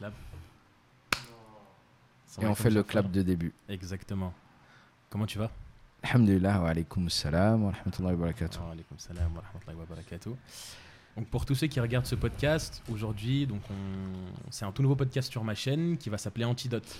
clap. Et on fait le clap de début. Exactement. Comment tu vas? Alhamdulillah, wa alaykoum salam wa rahmatullahi wa barakatuh. Wa alaykoum salam wa rahmatullahi wa barakatuh. Donc pour tous ceux qui regardent ce podcast, aujourd'hui, donc on... c'est un tout nouveau podcast sur ma chaîne qui va s'appeler Antidote.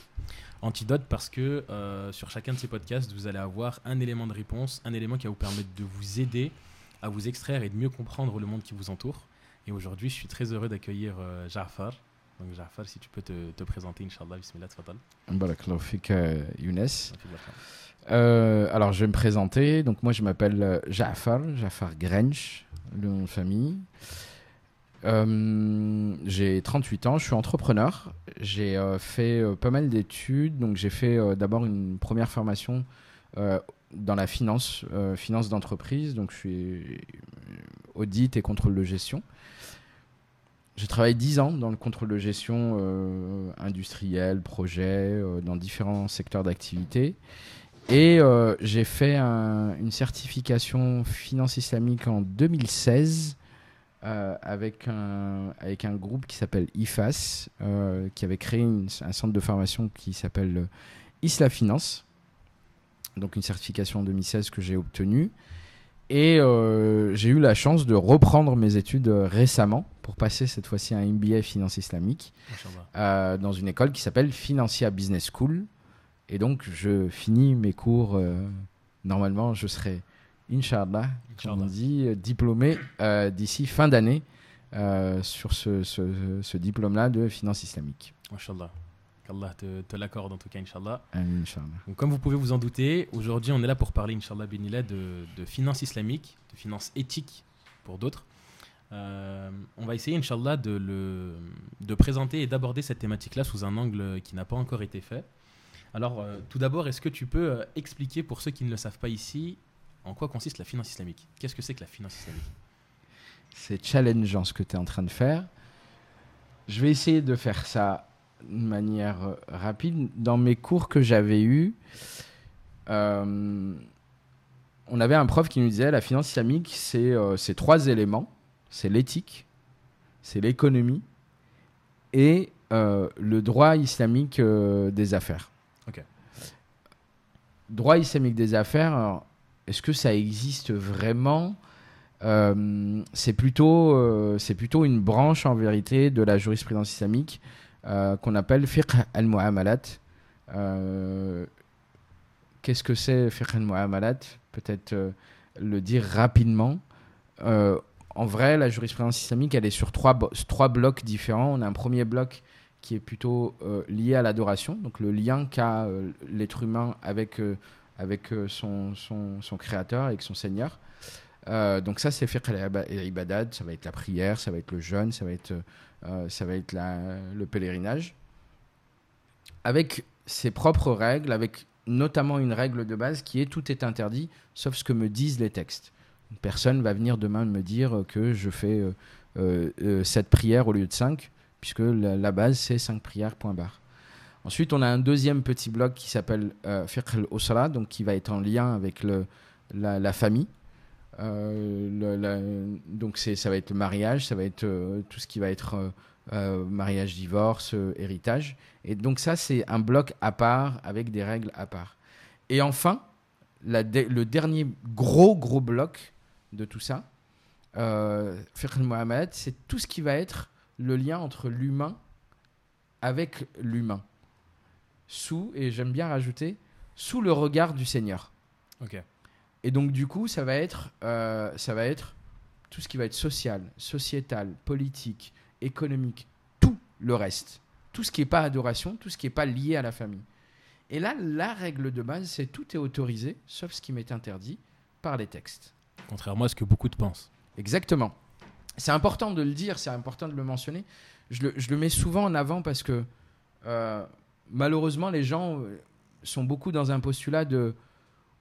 Antidote parce que euh, sur chacun de ces podcasts, vous allez avoir un élément de réponse, un élément qui va vous permettre de vous aider à vous extraire et de mieux comprendre le monde qui vous entoure. Et aujourd'hui, je suis très heureux d'accueillir euh, Jafar. Donc Jafar, si tu peux te, te présenter, Inch'Allah, bismillah, tfadal. Barakallahu fik, Younes. Euh, alors, je vais me présenter. Donc, moi, je m'appelle euh, Jafar, Jafar Grench, le nom de famille. Euh, j'ai 38 ans, je suis entrepreneur. J'ai euh, fait euh, pas mal d'études. Donc, j'ai fait euh, d'abord une première formation euh, dans la finance, euh, finance d'entreprise. Donc, je suis euh, audit et contrôle de gestion. J'ai travaillé 10 ans dans le contrôle de gestion euh, industriel, projet, euh, dans différents secteurs d'activité. Et euh, j'ai fait un- une certification finance islamique en 2016 euh, avec, un, avec un groupe qui s'appelle IFAS, qui avait créé un centre de formation qui s'appelle Isla Finance. Donc une certification en 2016 que j'ai obtenue. Et j'ai eu la chance de reprendre mes études récemment pour passer cette fois-ci un MBA finance islamique euh, dans une école qui s'appelle Financia Business School. Et donc, je finis mes cours. euh, normalement, je serai, Inch'Allah, comme on dit, euh, diplômé euh, d'ici fin d'année sur ce, ce- ce diplôme-là de finance islamique. Inch'Allah. Qu'Allah te, te l'accorde en tout cas, Inch'Allah. Donc, comme vous pouvez vous en douter, aujourd'hui, on est là pour parler, Inch'Allah, de finance islamique, de finance éthique pour d'autres. Euh, on va essayer, Inch'Allah, de, le, de présenter et d'aborder cette thématique-là sous un angle qui n'a pas encore été fait. Alors, euh, tout d'abord, est-ce que tu peux euh, expliquer pour ceux qui ne le savent pas ici en quoi consiste la finance islamique? Qu'est-ce que c'est que la finance islamique? C'est challengeant ce que tu es en train de faire. Je vais essayer de faire ça de manière rapide. Dans mes cours que j'avais eus, on avait un prof qui nous disait la finance islamique, c'est ces trois éléments. C'est l'éthique, c'est l'économie et euh, le droit islamique euh, des affaires. Droit islamique des affaires, est-ce que ça existe vraiment? Euh, c'est plutôt, euh, c'est plutôt une branche en vérité de la jurisprudence islamique euh, qu'on appelle fiqh al-mu'amalat. Euh, Qu'est-ce que c'est fiqh al-mu'amalat? Peut-être euh, le dire rapidement. Euh, en vrai, la jurisprudence islamique, elle est sur trois, trois blocs différents. On a un premier bloc qui est plutôt euh, lié à l'adoration, donc le lien qu'a euh, l'être humain avec, euh, avec son, son, son créateur, avec son seigneur. Donc ça, c'est fiqh al-ibadat, ça va être la prière, ça va être le jeûne, ça va être, ça va être le pèlerinage. Avec ses propres règles, avec notamment une règle de base qui est tout est interdit, sauf ce que me disent les textes. Personne va venir demain me dire que je fais euh, euh, euh, sept prières au lieu de 5, puisque la, base c'est 5 prières, point. Ensuite, on a un deuxième petit bloc qui s'appelle euh, fiqh al-usra, donc qui va être en lien avec le, la, famille. Euh, le- donc ça va être le mariage, ça va être tout ce qui va être mariage, divorce, héritage. Et donc ça, c'est un bloc à part avec des règles à part. Et enfin, le dernier gros, gros bloc de tout ça, euh, al-mu'amalat, c'est tout ce qui va être le lien entre l'humain avec l'humain. Sous, et j'aime bien rajouter, sous le regard du Seigneur. Ok. Et donc, du coup, ça va être, euh, ça va être tout ce qui va être social, sociétal, politique, économique, tout le reste. Tout ce qui n'est pas adoration, tout ce qui n'est pas lié à la famille. Et là, la règle de base, c'est tout est autorisé, sauf ce qui m'est interdit par les textes. Contrairement à ce que beaucoup pensent. Exactement. C'est important de le dire, c'est important de le mentionner. Je le, je le mets souvent en avant parce que euh, malheureusement, les gens euh, sont beaucoup dans un postulat de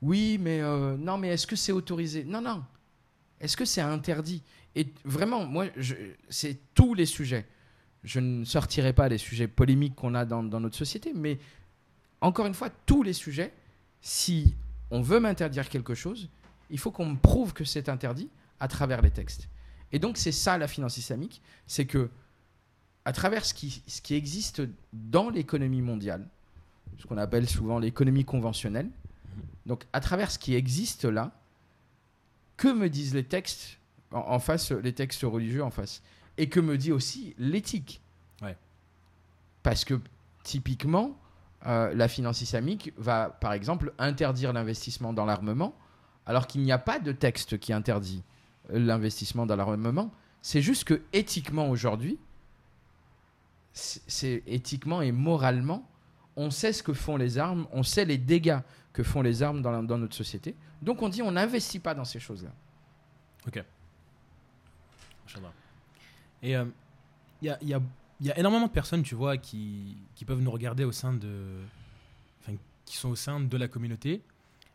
oui, mais euh, non, mais est-ce que c'est autorisé? Non, non. Est-ce que c'est interdit? Et vraiment, moi, c'est tous les sujets. Je ne sortirai pas les sujets polémiques qu'on a dans, dans notre société, mais encore une fois, tous les sujets, si on veut m'interdire quelque chose, il faut qu'on me prouve que c'est interdit à travers les textes. Et donc, c'est ça la finance islamique c'est que à travers ce qui, ce qui existe dans l'économie mondiale, ce qu'on appelle souvent l'économie conventionnelle, donc à travers ce qui existe là, que me disent les textes en, en face, les textes religieux en face? Et que me dit aussi l'éthique? Ouais. Parce que typiquement, euh, la finance islamique va par exemple interdire l'investissement dans l'armement, alors qu'il n'y a pas de texte qui interdit euh, l'investissement dans l'armement. C'est juste que éthiquement aujourd'hui, c'est éthiquement et moralement, on sait ce que font les armes, on sait les dégâts que font les armes dans, notre société. Donc on dit on n'investit pas dans ces choses-là. Inch'Allah. Et il y, a, énormément de personnes, tu vois, qui, peuvent nous regarder au sein de. Qui sont au sein de la communauté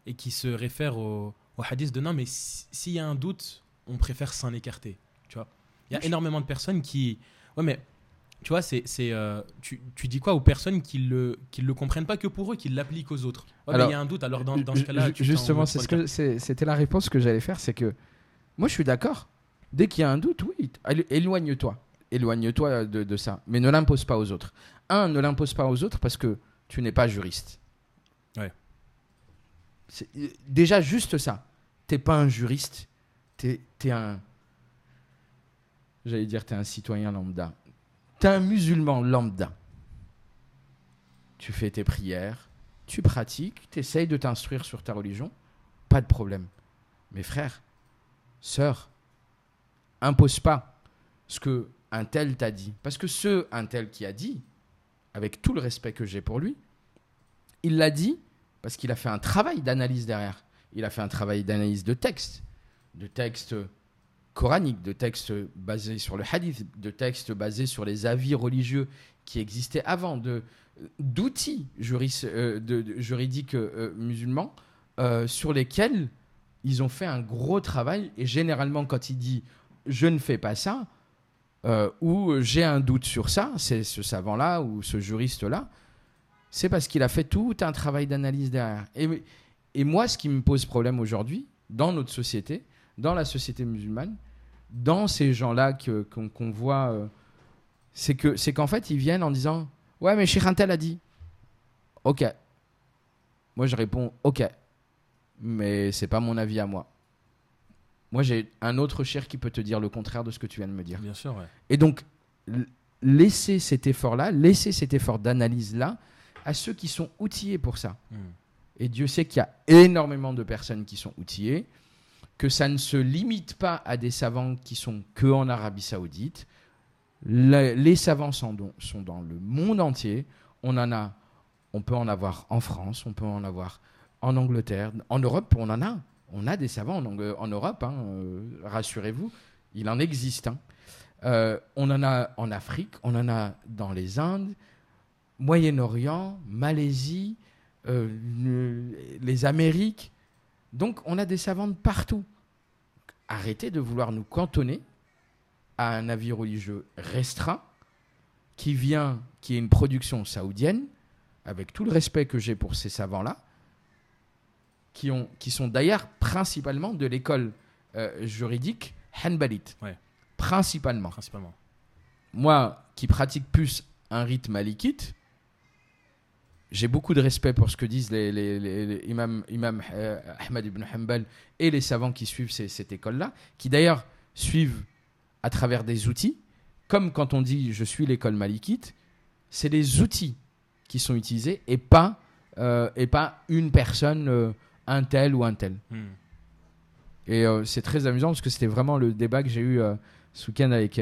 et qui se réfèrent au, au hadith de non, mais si- s'il y a un doute, on préfère s'en écarter. Tu vois Il y a Oui. énormément de personnes qui. Ouais, mais. Tu vois, c'est, euh, tu, tu dis quoi aux personnes qui le, qui le comprennent pas que pour eux, qui l'appliquent aux autres? Ouais, mais Alors, il y a un doute, alors dans, dans ce cas-là. Justement, c'est ce que c'était la réponse que j'allais faire, c'est que moi je suis d'accord. Dès qu'il y a un doute, oui, élo- éloigne-toi, éloigne-toi de, de ça, mais ne l'impose pas aux autres. Un, ne l'impose pas aux autres parce que tu n'es pas juriste. Euh, Déjà juste ça. T'es pas un juriste, t'es es un, j'allais dire t'es un citoyen lambda. T'es un musulman lambda. Tu fais tes prières, tu pratiques, tu essayes de t'instruire sur ta religion, pas de problème. Mais frère, sœur, impose pas ce que un tel t'a dit. Parce que ce un tel qui a dit, avec tout le respect que j'ai pour lui, il l'a dit parce qu'il a fait un travail d'analyse derrière. Il a fait un travail d'analyse de texte, de texte coranique, de textes basés sur le hadith, de textes basés sur les avis religieux qui existaient avant, de d'outils euh, juridiques euh, musulmans euh, sur lesquels ils ont fait un gros travail. Et généralement, quand il dit je ne fais pas ça, ou j'ai un doute sur ça, c'est ce savant-là ou ce juriste-là, c'est parce qu'il a fait tout un travail d'analyse derrière. Et, et moi, ce qui me pose problème aujourd'hui, dans notre société, dans la société musulmane, dans ces gens-là qu'on voit, euh, c'est que c'est qu'en fait, ils viennent en disant Ouais, mais Cheikh Antel a dit. Ok. Moi, je réponds Ok. Mais c'est pas mon avis à moi. Moi, j'ai un autre cher qui peut te dire le contraire de ce que tu viens de me dire. Bien sûr, ouais. Et donc, l- laissez cet effort-là, laissez cet effort d'analyse-là à ceux qui sont outillés pour ça. Hmm. Et Dieu sait qu'il y a énormément de personnes qui sont outillées, que ça ne se limite pas à des savants qui sont que en Arabie Saoudite. Le- les savants sont, don- sont dans le monde entier. On en a, on peut en avoir en France, on peut en avoir en Angleterre, en Europe, on en a. On a des savants en Europe, hein, euh, rassurez-vous, il en existe. hein. Euh, on en a en Afrique, on en a dans les Indes, Moyen-Orient, Malaisie, euh, le- les Amériques. Donc on a des savants de partout. Arrêtez de vouloir nous cantonner à un avis religieux restreint qui vient, qui est une production saoudienne, avec tout le respect que j'ai pour ces savants-là, qui, ont, qui sont d'ailleurs principalement de l'école euh, juridique hanbalite. Ouais. Principalement Principalement. moi qui pratique plus un rite malikite, j'ai beaucoup de respect pour ce que disent les, les, les- les imams, imam, euh, Ahmad ibn Hanbal et les savants qui suivent ces- cette école-là, qui d'ailleurs suivent à travers des outils, comme quand on dit je suis l'école malikite, c'est les outils qui sont utilisés et pas, euh, et pas une personne, euh, un tel ou un tel. Hmm. Et euh, c'est très amusant parce que c'était vraiment le débat que j'ai eu ce week-end avec,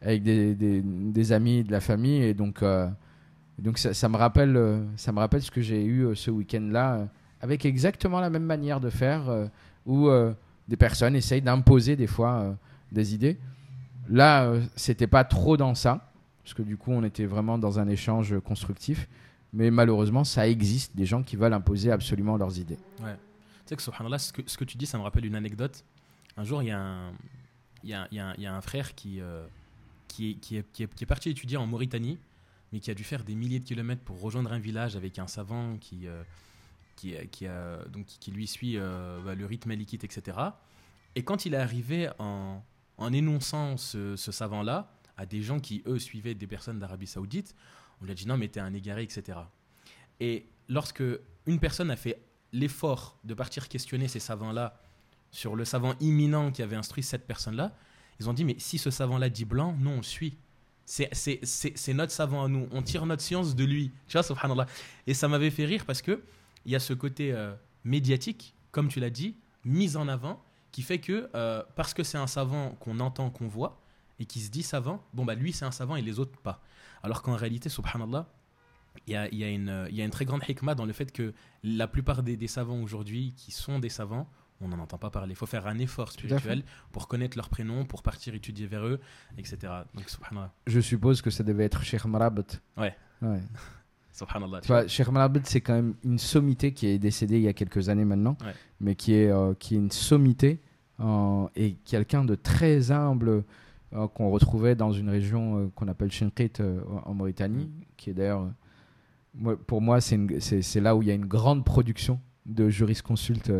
avec des, des- des amis de la famille. Et donc, donc ça, me rappelle, euh, ça me rappelle ce que j'ai eu euh, ce week-end-là, euh, avec exactement la même manière de faire, où des personnes essayent d'imposer des fois des idées. Là, c'était pas trop dans ça, parce que du coup, on était vraiment dans un échange constructif. Mais malheureusement, ça existe des gens qui veulent imposer absolument leurs idées. Tu sais que, subhanallah, ce que, ce que tu dis, ça me rappelle une anecdote. Un jour, il y, a un- y, y y a un frère qui, qui, est, qui, est, qui est parti étudier en Mauritanie, mais qui a dû faire des milliers de kilomètres pour rejoindre un village avec un savant qui, euh, qui, qui, a, donc, qui, qui lui suit euh, bah, le rite malikite, etc. Et quand il est arrivé en, en énonçant ce, ce savant-là, à des gens qui, eux, suivaient des personnes d'Arabie Saoudite. On lui a dit non, mais t'es un égaré, etc. Et lorsque une personne a fait l'effort de partir questionner ces savants-là sur le savant imminent qui avait instruit cette personne-là, ils ont dit mais si ce savant-là dit blanc, nous on le suit. C'est- notre savant à nous. On tire notre science de lui. Tu vois, subhanallah. Et ça m'avait fait rire parce que il y a ce côté euh, médiatique, comme tu l'as dit, mis en avant, qui fait que euh, parce que c'est un savant qu'on entend, qu'on voit, et qui se dit savant, bon bah lui c'est un savant et les autres pas. Alors qu'en réalité, subhanallah, il y a, une, très grande hikmah dans le fait que la plupart des savants aujourd'hui qui sont des savants, on n'en entend pas parler. Il faut faire un effort spirituel pour connaître leurs prénoms, pour partir étudier vers eux, etc. Donc subhanallah. Je suppose que ça devait être Cheikh Marabat. Ouais. Ouais. subhanallah. Tu vois, Cheikh Marabat, c'est quand même une sommité qui est décédée il y a quelques années maintenant, Ouais. mais qui est, euh, qui est une sommité euh, et quelqu'un de très humble euh, qu'on retrouvait dans une région qu'on appelle Shinqit euh, en Mauritanie, Mm. qui est d'ailleurs, moi- pour moi, c'est là où il y a une grande production de jurisconsultes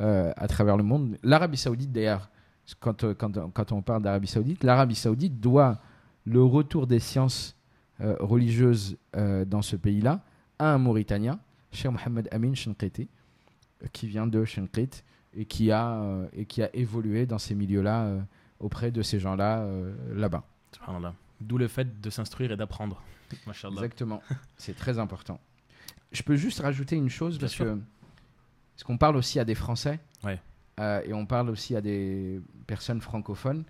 à travers le monde. L'Arabie Saoudite, d'ailleurs, quand, euh, quand, quand on parle d'Arabie Saoudite, l'Arabie Saoudite doit le retour des sciences euh, religieuses euh, dans ce pays-là à un Mauritanien, Cheikh Mohamed Amin Shinqiti, euh, qui vient de Shinqit et qui a, euh, et qui a évolué dans ces milieux-là euh, auprès de ces gens-là euh, là-bas. D'où le fait de s'instruire et d'apprendre. Exactement. C'est très important. Je peux juste rajouter une chose Bien parce sûr. que parce qu'on parle aussi à des Français Ouais. euh, et on parle aussi à des personnes francophones.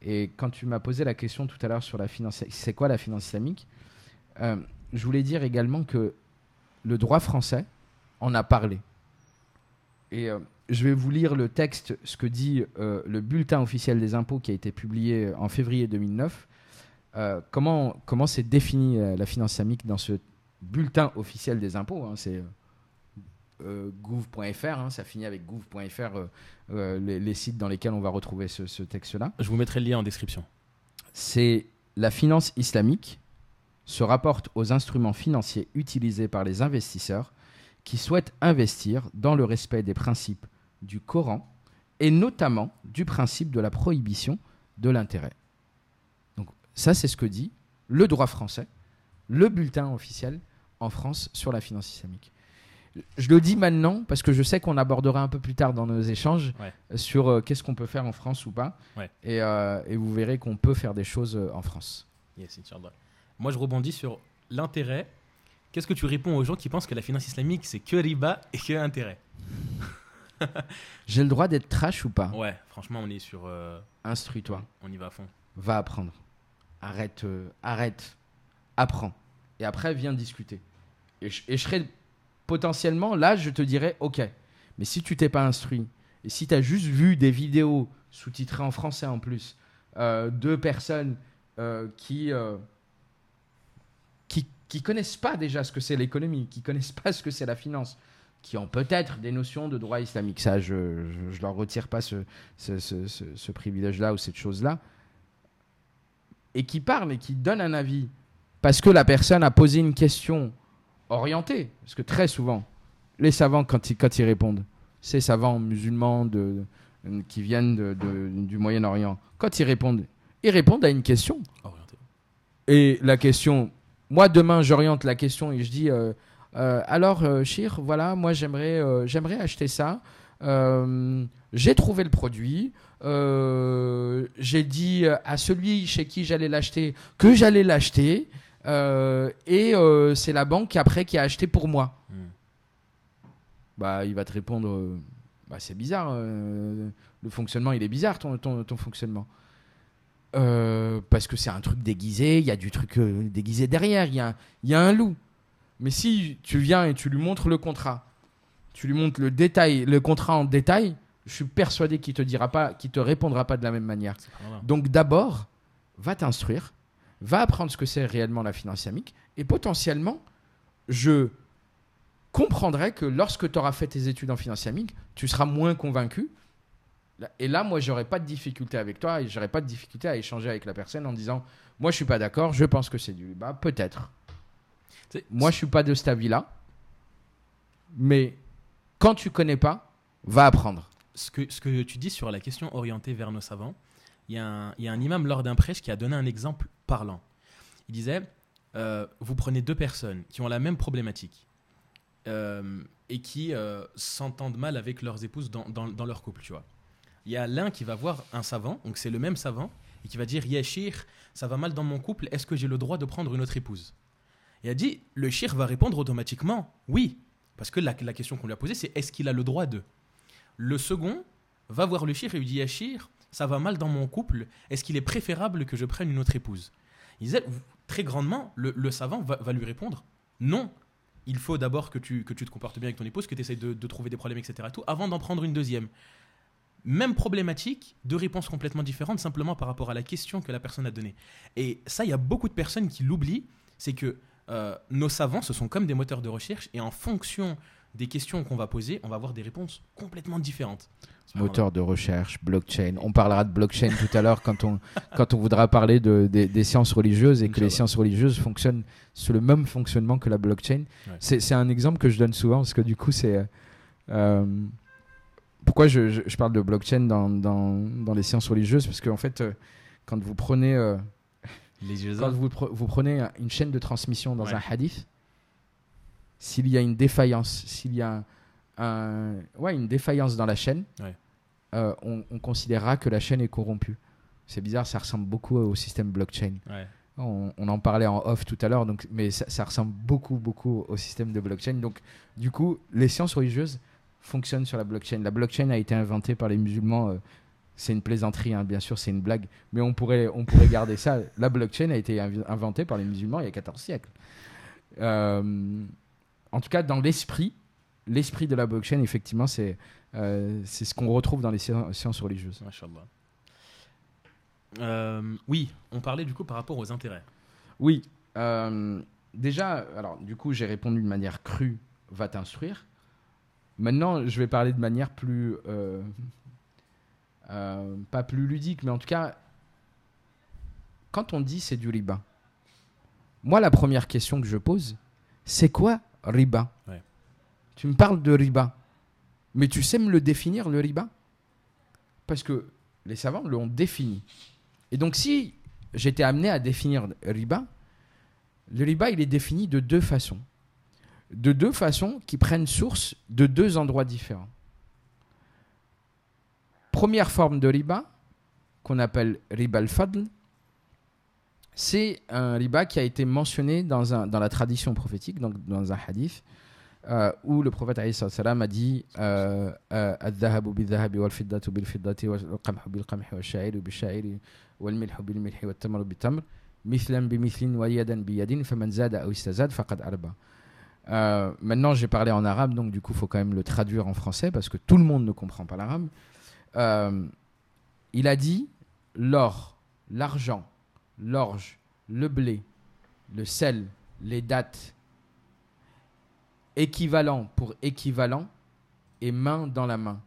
Et quand tu m'as posé la question tout à l'heure sur la finance, c'est quoi la finance islamique Euh, Je voulais dire également que le droit français en a parlé. Et euh, je vais vous lire le texte, ce que dit le bulletin officiel des impôts qui a été publié en février 2009. Euh, comment comment c'est défini la finance islamique dans ce bulletin officiel des impôts hein, C'est euh, gouv.fr, hein, ça finit avec gouv.fr, euh, euh, les, les sites dans lesquels on va retrouver ce, ce texte-là. Je vous mettrai le lien en description. C'est la finance islamique se rapporte aux instruments financiers utilisés par les investisseurs qui souhaitent investir dans le respect des principes du Coran et notamment du principe de la prohibition de l'intérêt. Donc ça, c'est ce que dit le droit français, le bulletin officiel en France sur la finance islamique. Je le dis maintenant parce que je sais qu'on abordera un peu plus tard dans nos échanges Ouais. euh, sur euh, qu'est-ce qu'on peut faire en France ou pas. Ouais. Et, euh, et vous verrez qu'on peut faire des choses en France. Yes. Moi, je rebondis sur l'intérêt. Qu'est-ce que tu réponds aux gens qui pensent que la finance islamique, c'est que riba et que intérêt? J'ai le droit d'être trash ou pas? Ouais, franchement, on est sur. euh, Instruis-toi. on y va à fond. Va apprendre. Arrête, arrête. Apprends. Et après, viens discuter. Et je, et je serai potentiellement là, je te dirais, ok. Mais si tu t'es pas instruit, et si tu as juste vu des vidéos sous-titrées en français en plus, euh, de personnes euh, qui, euh, qui qui connaissent pas déjà ce que c'est l'économie, qui connaissent pas ce que c'est la finance, qui ont peut-être des notions de droit islamique, ça, je, je leur retire pas ce- ce privilège-là ou cette chose-là, et qui parlent et qui donnent un avis parce que la personne a posé une question orientée, parce que très souvent, les savants, quand ils, quand ils répondent, ces savants musulmans de, de- qui viennent de- de- du Moyen-Orient, quand ils répondent, ils répondent à une question. Orienté. Et la question, moi demain j'oriente la question et je dis euh, euh, alors euh, Chir, voilà, moi j'aimerais euh, j'aimerais acheter ça. J'ai trouvé le produit. J'ai dit à celui chez qui j'allais l'acheter que j'allais l'acheter. Euh, et euh, c'est la banque après qui a acheté pour moi. Hmm. Bah, il va te répondre euh, bah, c'est bizarre. euh, le fonctionnement, il est bizarre, ton, ton, ton fonctionnement. Euh, parce que c'est un truc déguisé, il y a du truc euh, déguisé derrière, il y, a y a un loup. Mais si tu viens et tu lui montres le contrat, tu lui montres le détail, le contrat en détail, je suis persuadé qu'il te dira pas, qu'il te répondra pas de la même manière. Donc d'abord, va t'instruire, va apprendre ce que c'est réellement la finance islamique, et potentiellement, je comprendrai que lorsque tu auras fait tes études en finance islamique, tu seras moins convaincu. Et là, moi, j'aurais pas de difficulté avec toi et j'aurais pas de difficulté à échanger avec la personne en disant, moi, je suis pas d'accord, je pense que c'est du bah peut-être. Moi, je suis pas de cet avis-là, mais quand tu connais pas, va apprendre. ce que, ce que tu dis sur la question orientée vers nos savants, il y, a un- il y a un imam lors d'un prêche qui a donné un exemple parlant. Il disait, euh, vous prenez deux personnes qui ont la même problématique euh, et qui euh, s'entendent mal avec leurs épouses dans, dans- leur couple, tu vois. Il y a l'un qui va voir un savant, donc c'est le même savant, et qui va dire, Yachir, ça va mal dans mon couple, est-ce que j'ai le droit de prendre une autre épouse? Il a dit, le shir va répondre automatiquement, oui, parce que la, la question qu'on lui a posée, c'est est-ce qu'il a le droit de? Le second va voir le shir et lui dit, Yachir, ça va mal dans mon couple, est-ce qu'il est préférable que je prenne une autre épouse? Il très grandement, le, savant va, lui répondre, non, il faut d'abord que tu, que tu te comportes bien avec ton épouse, que tu essayes de, de trouver des problèmes, etc. Tout, avant d'en prendre une deuxième. Même problématique, deux réponses complètement différentes, simplement par rapport à la question que la personne a donnée. Et ça, il y a beaucoup de personnes qui l'oublient, c'est que euh, nos savants, ce sont comme des moteurs de recherche, et en fonction des questions qu'on va poser, on va avoir des réponses complètement différentes. Moteur de recherche, blockchain. On parlera de blockchain tout à l'heure quand on, quand on voudra parler de, des, des sciences religieuses et que les sciences religieuses fonctionnent sous le même fonctionnement que la blockchain. Ouais. C'est un exemple que je donne souvent parce que du coup, c'est. euh, pourquoi je, je- je parle de blockchain dans, dans, dans les sciences religieuses? Parce qu'en fait, euh, quand vous prenez. euh, Les quand vous, pre- vous prenez un- une chaîne de transmission dans Ouais. un hadith, s'il y a une défaillance, s'il y a un, un- ouais, une défaillance dans la chaîne, Ouais. euh, on, on considérera que la chaîne est corrompue. C'est bizarre, ça ressemble beaucoup au système blockchain. Ouais. On, on en parlait en off tout à l'heure, donc, mais ça, ça ressemble beaucoup, beaucoup au système de blockchain. Donc, du coup, les sciences religieuses fonctionnent sur la blockchain. La blockchain a été inventée par les musulmans. euh, c'est une plaisanterie, hein, bien sûr, c'est une blague, mais on pourrait, on pourrait garder ça. La blockchain a été inventée par les musulmans il y a 14 siècles. Euh, en tout cas, dans l'esprit, l'esprit de la blockchain, effectivement, c'est euh, c'est ce qu'on retrouve dans les sci- sciences religieuses. Euh, oui, on parlait du coup par rapport aux intérêts. Oui. euh, déjà, alors du coup, j'ai répondu de manière crue, va t'instruire. Maintenant, je vais parler de manière plus. pas plus ludique, mais en tout cas, quand on dit c'est du riba, moi, la première question que je pose, c'est quoi riba Ouais. Tu me parles de riba, mais tu sais me le définir, le riba? Parce que les savants l'ont défini. Et donc, si j'étais amené à définir riba, le riba, il est défini de deux façons. De deux façons qui prennent source de deux endroits différents. Première forme de riba, qu'on appelle riba al-fadl, c'est un riba qui a été mentionné dans, un, dans la tradition prophétique, donc dans un hadith, euh, où le prophète wassalam a dit euh, euh. Euh, maintenant, j'ai parlé en arabe, donc du coup, il faut quand même le traduire en français parce que tout le monde ne comprend pas l'arabe. Euh, il a dit l'or, l'argent, l'orge, le blé, le sel, les dattes, équivalent pour équivalent et main dans la main.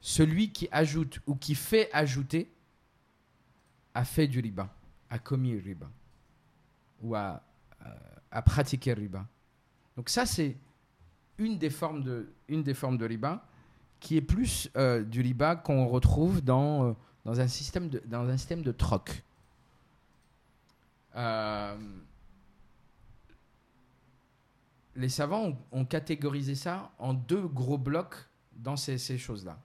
Celui qui ajoute ou qui fait ajouter a fait du riba, a commis le riba ou a, euh, pratiqué le riba. Donc ça, c'est une des formes de, une des formes de riba qui est plus euh, du riba qu'on retrouve dans, euh, dans, un système de, dans un système de troc. Euh, les savants ont, ont catégorisé ça en deux gros blocs dans ces, ces choses-là.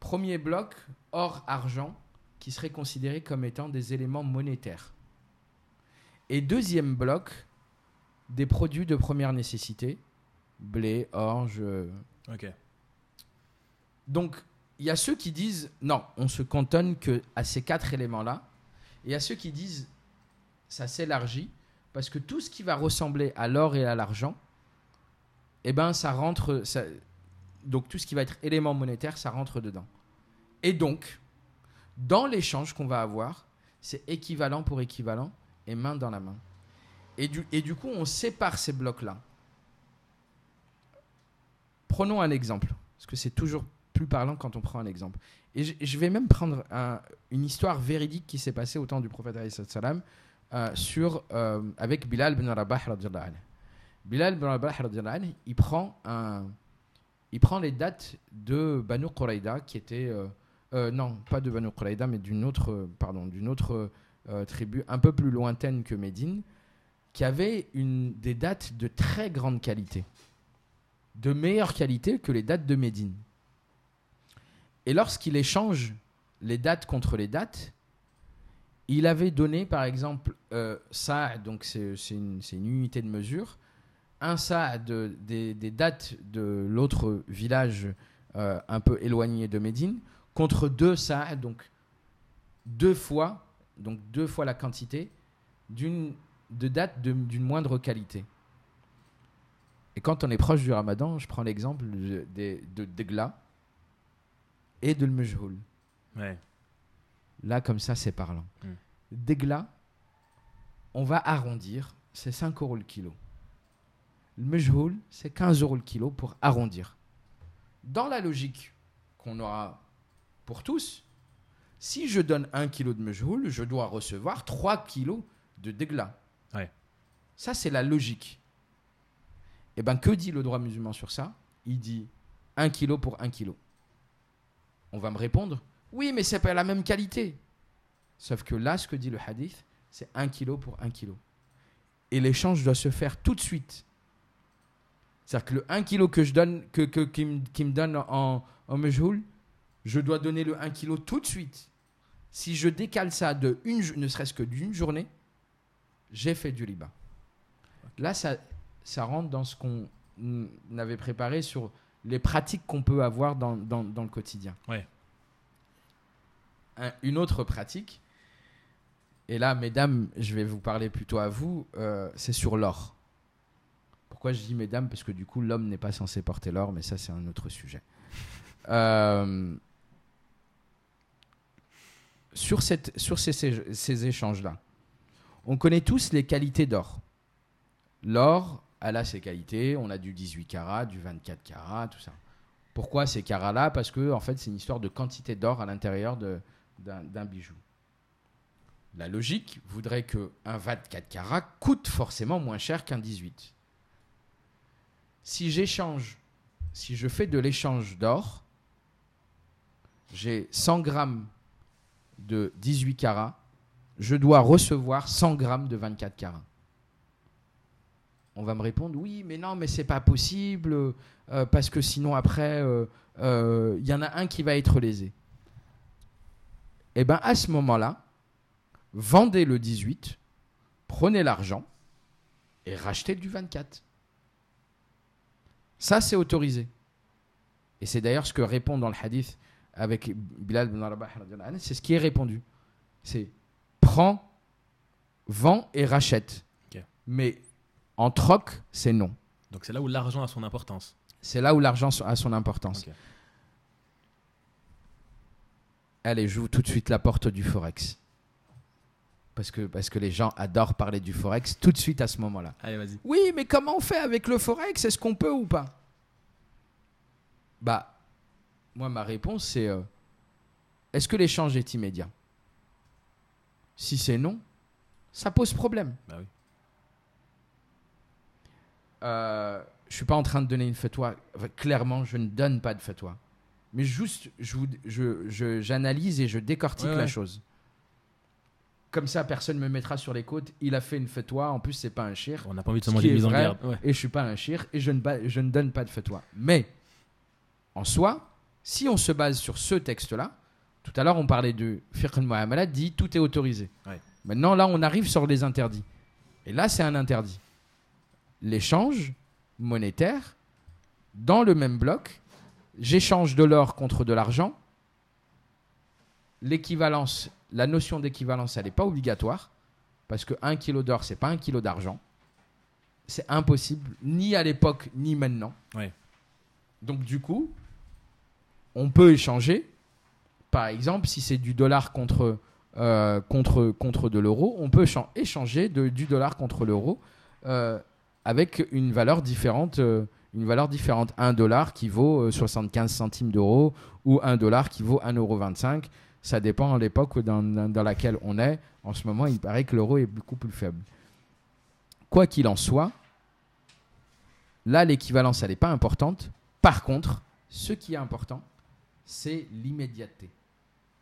Premier bloc, or, argent, qui serait considéré comme étant des éléments monétaires. Et deuxième bloc, des produits de première nécessité, blé, orge. Ok. Donc, il y a ceux qui disent non, on se cantonne que à ces quatre éléments-là. Et il y a ceux qui disent ça s'élargit parce que tout ce qui va ressembler à l'or et à l'argent, eh ben, ça rentre. donc, tout ce qui va être élément monétaire, ça rentre dedans. Et donc, dans l'échange qu'on va avoir, c'est équivalent pour équivalent et main dans la main. Et du, et du coup, on sépare ces blocs-là. Prenons un exemple, parce que c'est toujours plus parlant quand on prend un exemple. Et je, vais même prendre un- une histoire véridique qui s'est passée au temps du prophète salam, euh, sur, euh, avec Bilal bin Rabah. Bilal bin Rabah, il prend, un, il prend les dates de Banu Quraïda, qui était. euh, euh, non, pas de Banu Quraïda, mais d'une autre, pardon, d'une autre tribu un peu plus lointaine que Médine, qui avait une, des dates de très grande qualité, de meilleure qualité que les dates de Médine. Et lorsqu'il échange les dates contre les dates, il avait donné, par exemple, euh, ça, donc c'est une, unité de mesure, un ça de, des, dates de l'autre village euh, un peu éloigné de Médine, contre deux ça, donc deux fois, la quantité de dates d'une moindre qualité. Et quand on est proche du Ramadan, je prends l'exemple de, de, et de. Ouais. Là, comme ça, c'est parlant. Degla, on va arrondir, c'est 5 euros le kilo. Le Mejhoul, c'est 15 euros le kilo pour arrondir. Dans la logique qu'on aura pour tous, si je donne 1 kilo de Mejhoul, je dois recevoir 3 kilos de Degla. Ouais. Ça, c'est la logique. Et ben, que dit le droit musulman sur ça? Il dit 1 kilo pour 1 kilo. On va me répondre oui, mais c'est pas la même qualité. Sauf que là, ce que dit le hadith, c'est 1 kilo pour 1 kilo. Et l'échange doit se faire tout de suite. C'est-à-dire que le 1 kilo que je donne, que, que, qui, me, qui me donne en, en mejhoul, je dois donner le 1 kilo tout de suite. Si je décale ça de une, ne serait-ce que d'une journée, j'ai fait du riba. Là, ça, ça rentre dans ce qu'on avait préparé sur les pratiques qu'on peut avoir dans, dans, dans le quotidien. Ouais. Un- une autre pratique, et là, mesdames, je vais vous parler plutôt à vous, euh, c'est sur l'or. Pourquoi je dis mesdames? Parce que du coup, l'homme n'est pas censé porter l'or, mais ça, c'est un autre sujet. Euh, sur cette, sur ces, ces- ces échanges-là, on connaît tous les qualités d'or. L'or, elle a ses qualités. On a du 18 carats, du 24 carats, tout ça. Pourquoi ces carats-là? Parce que en fait, c'est une histoire de quantité d'or à l'intérieur de- d'un bijou. La logique voudrait que un 24 carats coûte forcément moins cher qu'un 18. Si j'échange, si je fais de l'échange d'or, j'ai 100 grammes de 18 carats, je dois recevoir 100 grammes de 24 carats. On va me répondre oui, mais non, mais c'est pas possible euh, parce que sinon après euh, euh, il y en a un qui va être lésé. Et bien à ce moment-là, vendez le 18, prenez l'argent et rachetez du 24. Ça c'est autorisé. Et c'est d'ailleurs ce que répond dans le hadith avec Bilal ibn Rabah, c'est ce qui est répondu. C'est prends, vends et rachète. Mais en troc, c'est non. Donc c'est là où l'argent a son importance. C'est là où l'argent a son importance. Allez, j'ouvre tout de suite la porte du Forex. Parce que, parce que les gens adorent parler du Forex tout de suite à ce moment-là. Allez, vas-y. Oui, mais comment on fait avec le Forex? Est-ce qu'on peut ou pas? Bah, moi, ma réponse, c'est euh, est-ce que l'échange est immédiat? Si c'est non, ça pose problème. Bah oui. Euh, je suis pas en train de donner une fatwa. Clairement, je ne donne pas de fatwa. Mais juste, je vous- je- je- j'analyse et je décortique Ouais, la ouais. chose. Comme ça, personne me mettra sur les côtes. Il a fait une fatwa. En plus, c'est pas un shir. On n'a pas envie de se manger qui de est mise en. Ouais. Et je suis pas un shir et je ne, je ne donne pas de fatwa. Mais, en soi, si on se base sur ce texte-là, tout à l'heure, on parlait de fiqh al-mu'amala, dit tout est autorisé. Maintenant, là, on arrive sur les interdits. Et là, c'est un interdit. L'échange monétaire, dans le même bloc, j'échange de l'or contre de l'argent. L'équivalence, la notion d'équivalence, elle n'est pas obligatoire. Parce que 1 kg d'or, c'est pas un kilo d'argent. C'est impossible, ni à l'époque, ni maintenant. Ouais. Donc, du coup, on peut échanger. Par exemple, si c'est du dollar contre, euh, contre, contre de l'euro, on peut échan- échanger de- du dollar contre l'euro euh, avec une valeur différente. euh, une valeur différente. Un dollar qui vaut euh, 75 centimes d'euros ou un dollar qui vaut 1,25 euro. Ça dépend de l'époque dans, dans- laquelle on est. En ce moment, il paraît que l'euro est beaucoup plus faible. Quoi qu'il en soit, là, l'équivalence, elle n'est pas importante. Par contre, ce qui est important, c'est l'immédiateté.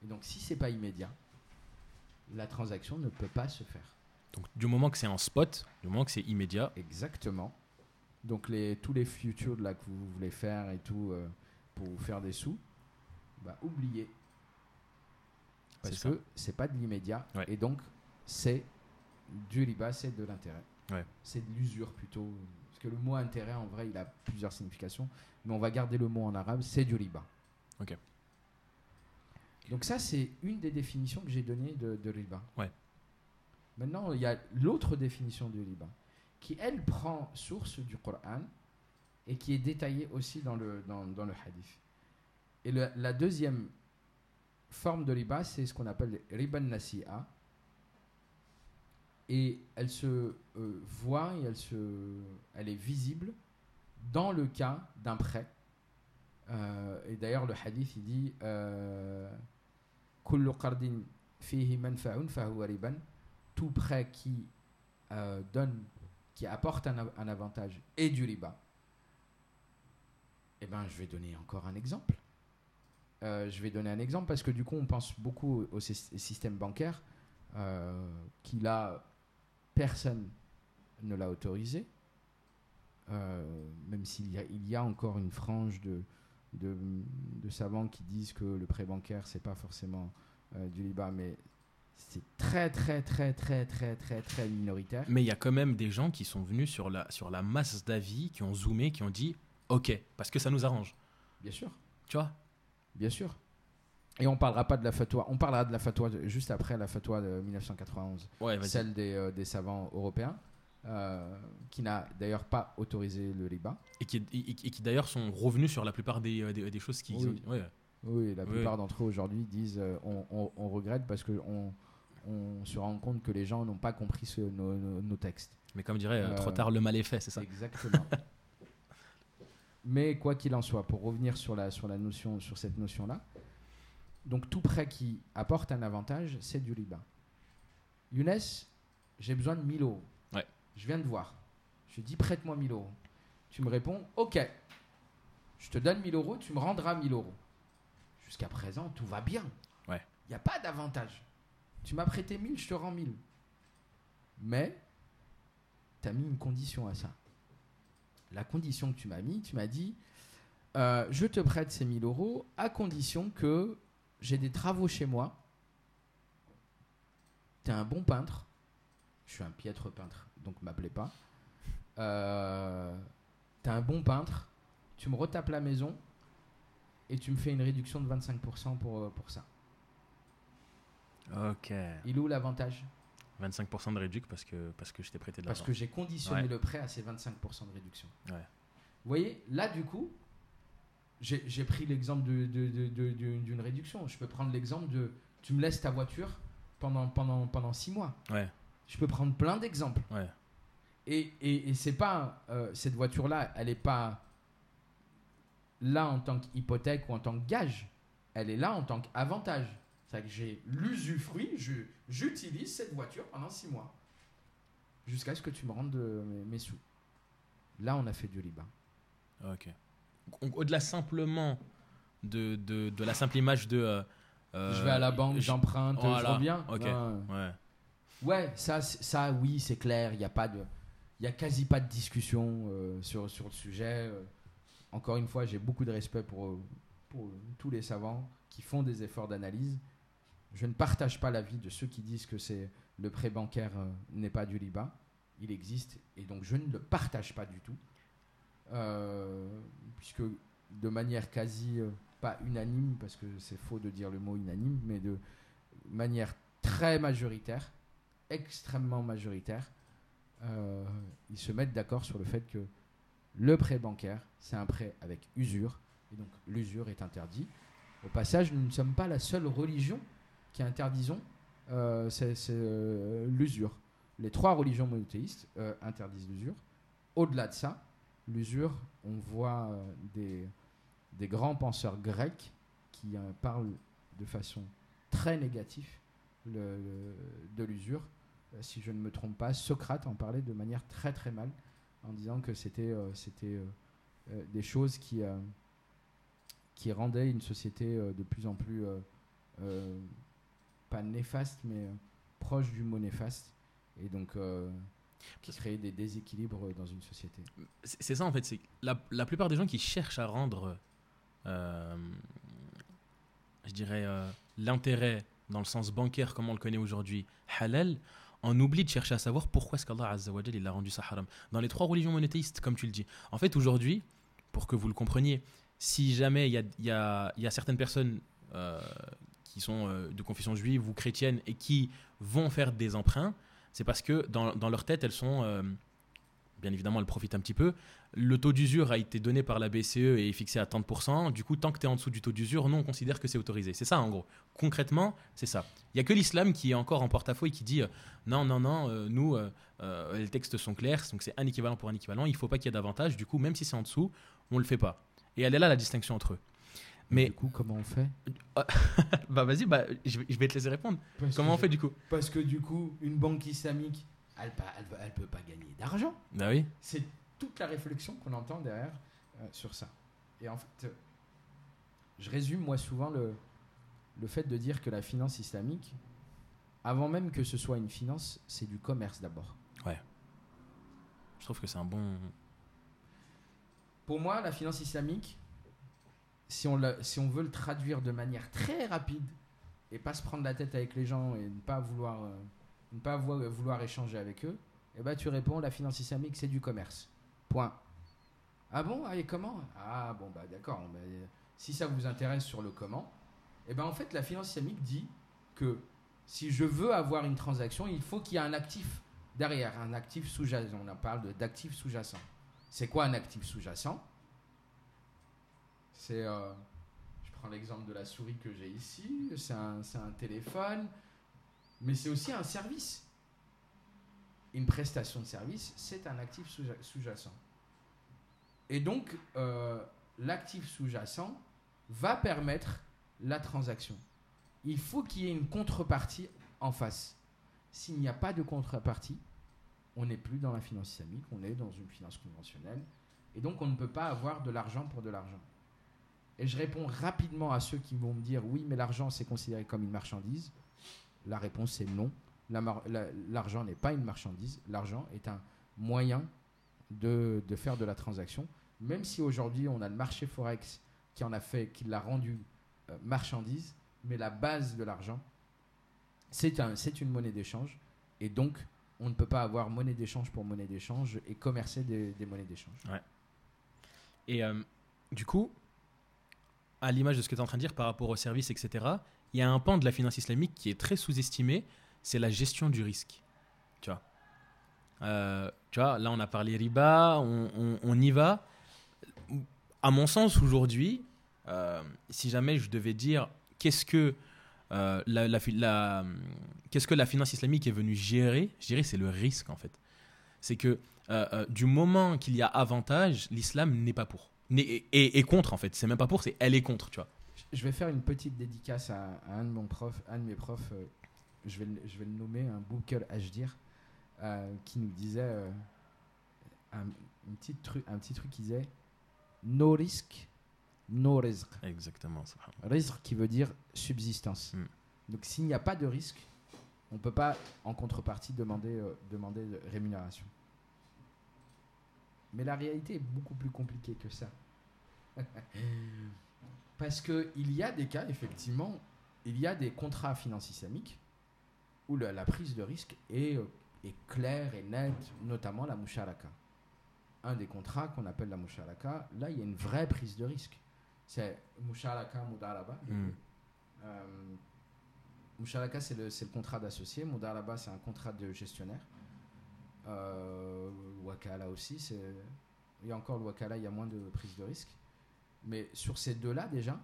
Et donc, si c'est pas immédiat, la transaction ne peut pas se faire. Donc du moment que c'est en spot, du moment que c'est immédiat, Exactement. Donc les, tous les futurs là que vous voulez faire et tout euh, pour vous faire des sous, bah oubliez. Parce que c'est pas de l'immédiat Ouais. et donc c'est du riba, c'est de l'intérêt. Ouais. C'est de l'usure plutôt. Parce que le mot intérêt en vrai il a plusieurs significations, mais on va garder le mot en arabe, c'est du riba. Ok. Donc ça c'est une des définitions que j'ai données de, de riba. Ouais. Maintenant il y a l'autre définition du riba qui elle prend source du Coran et qui est détaillée aussi dans le, dans, le hadith. Et la deuxième forme de riba, c'est ce qu'on appelle riba nasi'a. Et elle se euh, voit et elle, se, elle est visible dans le cas d'un prêt. Euh, et d'ailleurs, le hadith, il dit euh, Kullu riban. Tout prêt qui donne, qui apporte un, avantage et du riba. Eh ben, je vais donner encore un exemple. Euh, je vais donner un exemple parce que du coup, on pense beaucoup au, au sy- système bancaire euh, qui là, personne ne l'a autorisé. Euh, même s'il y, a- encore une frange de, savants qui disent que le prêt bancaire, c'est pas forcément du riba, mais c'est très, très, très, très, très, très, très minoritaire. mais il y a quand même des gens qui sont venus sur la, sur la masse d'avis, qui ont zoomé, qui ont dit OK, parce que ça nous arrange. Bien sûr. Tu vois? Bien sûr. Et on parlera pas de la fatwa. On parlera de la fatwa de- juste après la fatwa de 1991, Ouais, vas-y. celle des, euh, des savants européens, euh, qui n'a d'ailleurs pas autorisé le riba. Et qui, et, et qui d'ailleurs sont revenus sur la plupart des, euh, des, des choses qui. Oui. Ouais. Oui, la Oui. plupart d'entre eux aujourd'hui disent euh, on, on- on regrette parce on se rend compte que les gens n'ont pas compris ce- nos, nos- nos textes. Mais comme dirait, euh, Euh, trop tard, le mal est fait, c'est ça Exactement. Mais quoi qu'il en soit, pour revenir sur, la, sur, la notion, sur cette notion-là, donc tout prêt qui apporte un avantage, c'est du riba. Younes, j'ai besoin de 1000 euros. Ouais. Je viens de voir. Je dis prête-moi 1000 euros. Tu me réponds, ok. Je te donne 1000 euros, tu me rendras 1000 euros. Jusqu'à présent, tout va bien. Ouais. Il n'y a pas d'avantage. Tu m'as prêté 1000, je te rends 1000. Mais, tu as mis une condition à ça. La condition que tu m'as mis, tu m'as dit, euh, je te prête ces 1000 euros à condition que j'ai des travaux chez moi. Tu es un bon peintre. Je suis un piètre peintre, donc m'appelez pas. Euh, tu es un bon peintre. Tu me retapes la maison et tu me fais une réduction de 25% pour, euh, pour ça. Ok. Il est où l'avantage? 25% de réduction parce que, parce que je t'ai prêté de Parce l'argent. que j'ai conditionné Ouais. le prêt à ces 25% de réduction. Ouais. Vous voyez, là, du coup, j'ai pris l'exemple de- de- de- de- de- d'une réduction. Je peux prendre l'exemple de tu me laisses ta voiture pendant, pendant, pendant six mois. Ouais, Je peux prendre plein d'exemples. ouais. Et, et, et c'est pas euh, cette voiture-là, elle n'est pas là en tant qu'hypothèque ou en tant que gage. Elle est là en tant qu'avantage. C'est-à-dire que j'ai l'usufruit, j'utilise cette voiture pendant six mois. Jusqu'à ce que tu me rendes de- mes, mes sous. Là, on a fait du riba. Ok. Au-delà simplement de, de, de la simple image de. euh, euh, je vais à la banque, je- j'emprunte, je Voilà. reviens. Ok. Non. Ouais. Ouais, ça, ça oui, c'est clair. Il n'y a pas de, il y a quasi pas de discussion euh, sur, sur le sujet. euh. Encore une fois, j'ai beaucoup de respect pour, euh, pour tous les savants qui font des efforts d'analyse. Je ne partage pas l'avis de ceux qui disent que c'est le prêt bancaire euh, n'est pas du riba. Il existe et donc je ne le partage pas du tout, Euh, puisque de manière quasi euh, pas unanime, parce que c'est faux de dire le mot unanime, mais de manière très majoritaire, extrêmement majoritaire, ils se mettent d'accord sur le fait que le prêt bancaire, c'est un prêt avec usure, et donc l'usure est interdit. Au passage, nous ne sommes pas la seule religion qui interdisons euh, euh, l'usure. Les trois religions monothéistes euh, interdisent l'usure. Au-delà de ça, l'usure, on voit euh, des, grands penseurs grecs qui parlent de façon très négative de l'usure. Si je ne me trompe pas, Socrate en parlait de manière très très mal, en disant que c'était c'était, des choses qui, qui rendaient une société de plus en plus, pas néfaste, mais euh, proche du mot néfaste et donc euh, qui crée des déséquilibres dans une société. C'est ça en fait, c'est la, la plupart des gens qui cherchent à rendre, euh, je dirais, euh, l'intérêt dans le sens bancaire comme on le connaît aujourd'hui, halal, en oublie de chercher à savoir pourquoi est-ce qu'Allah il a rendu ça haram. Dans les trois religions monothéistes, comme tu le dis. En fait, aujourd'hui, pour que vous le compreniez, si jamais il y a, y a- y a certaines personnes euh, qui sont euh, de confession juive ou chrétienne et qui vont faire des emprunts, c'est parce que dans, dans leur tête, elles sont... euh, bien évidemment, elles profitent un petit peu. Le taux d'usure a été donné par la BCE et est fixé à 30%. Du coup, tant que tu es en dessous du taux d'usure, nous, on considère que c'est autorisé. C'est ça, en gros. Concrètement, c'est ça. Il n'y a que l'islam qui est encore en porte-à-faux et qui dit euh, non, non, non, nous, les textes sont clairs, donc c'est un équivalent pour un équivalent. Il ne faut pas qu'il y ait d'avantage. Du coup, même si c'est en dessous, on ne le fait pas. Et elle est là la distinction entre eux. Mais du coup, comment on fait? Bah vas-y, bah, je, vais, je vais te laisser répondre. Parce Comment on fait du coup? Parce que du coup, une banque islamique, elle ne peut pas gagner d'argent. Bah oui. C'est toute la réflexion qu'on entend derrière euh, sur ça. Et en fait, euh, je résume moi souvent le, le fait de dire que la finance islamique, avant même que ce soit une finance, c'est du commerce d'abord. Je trouve que c'est un bon. Pour moi, la finance islamique, si on, si on veut le traduire de manière très rapide et pas se prendre la tête avec les gens et ne pas vouloir, euh, ne pas vouloir, échanger avec eux, eh ben, tu réponds la finance islamique, c'est du commerce. Point. Ah bon? Ah, Et comment? Ah bon, bah d'accord. bah, si ça vous intéresse sur le comment, eh ben, en fait, la finance islamique dit que si je veux avoir une transaction, il faut qu'il y ait un actif derrière, un actif sous-jacent. On en parle d'actifs sous-jacents. C'est quoi un actif sous-jacent? C'est. euh, je prends l'exemple de la souris que j'ai ici. C'est un, téléphone. Mais c'est aussi un service. Une prestation de service, c'est un actif sous- sous-jacent. Et donc, euh, l'actif sous-jacent va permettre la transaction. Il faut qu'il y ait une contrepartie en face. S'il n'y a pas de contrepartie, on n'est plus dans la finance islamique, on est dans une finance conventionnelle. Et donc, on ne peut pas avoir de l'argent pour de l'argent. Et je réponds rapidement à ceux qui vont me dire oui, mais l'argent, c'est considéré comme une marchandise. La réponse est non. L'argent n'est pas une marchandise. L'argent est un moyen de, de faire de la transaction. Même si aujourd'hui, on a le marché Forex qui en a fait, qui l'a rendu euh, marchandise, mais la base de l'argent, c'est un, c'est une monnaie d'échange. Et donc, on ne peut pas avoir monnaie d'échange pour monnaie d'échange et commercer des, monnaies d'échange. Et euh, du coup, à l'image de ce que tu es en train de dire par rapport aux services, etc., il y a un pan de la finance islamique qui est très sous-estimé, c'est la gestion du risque. Tu vois. Euh, tu vois, là on a parlé riba, on, y va. À mon sens, aujourd'hui, euh, si jamais je devais dire qu'est-ce que euh, qu'est-ce que la finance islamique est venue gérer, je dirais c'est le risque en fait. C'est que du moment qu'il y a avantage, l'islam n'est pas pour. Et, et- et contre en fait. C'est même pas pour, c'est elle est contre, tu vois. Je vais faire une petite dédicace à, à un de mon prof, un de mes profs. euh, je vais, le- je vais le nommer un Boukel Ajdir, euh, qui nous disait euh, un, une petite truc, un petit truc qui disait no risk, no rizq. Exactement. subhanallah. Rizq qui veut dire subsistance. Mm. Donc s'il n'y a pas de risque, on ne peut pas en contrepartie demander, euh, demander de rémunération. Mais la réalité est beaucoup plus compliquée que ça. Parce qu'il y a des cas, effectivement, il y a des contrats finances islamiques où la, la prise de risque est, euh, est claire et nette, notamment la moucharaka. Un des contrats qu'on appelle la moucharaka, là, il y a une vraie prise de risque. C'est moucharaka mudaraba. Mm. Euh, Moucharaka, c'est le, c'est le contrat d'associé. Mudaraba, c'est un contrat de gestionnaire. Euh, Wakala aussi. c'est- Il y a encore le Wakala, il y a moins de prise de risque. Mais sur ces deux-là, déjà,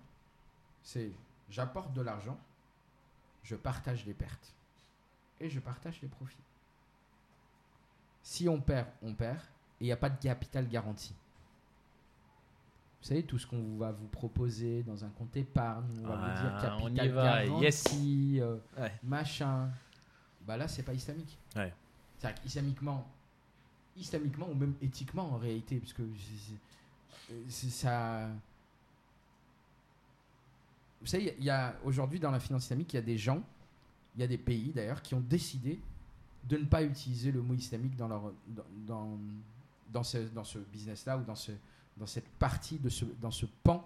c'est j'apporte de l'argent, je partage les pertes et je partage les profits. Si on perd, on perd et il n'y a pas de capital garanti. Vous savez, tout ce qu'on va vous proposer dans un compte épargne, on va vous dire Ah, on y capital va, garanti, euh, Ouais. machin. Bah là, c'est pas islamique. Ouais. C'est-à-dire qu'islamiquement, islamiquement ou même éthiquement en réalité, parce que ça. Vous savez, il y aujourd'hui dans la finance islamique, il y a des gens Il y a des pays d'ailleurs qui ont décidé de ne pas utiliser le mot islamique dans, leur, dans, dans ce, dans ce business-là ou dans, ce, dans cette partie, de ce, dans ce pan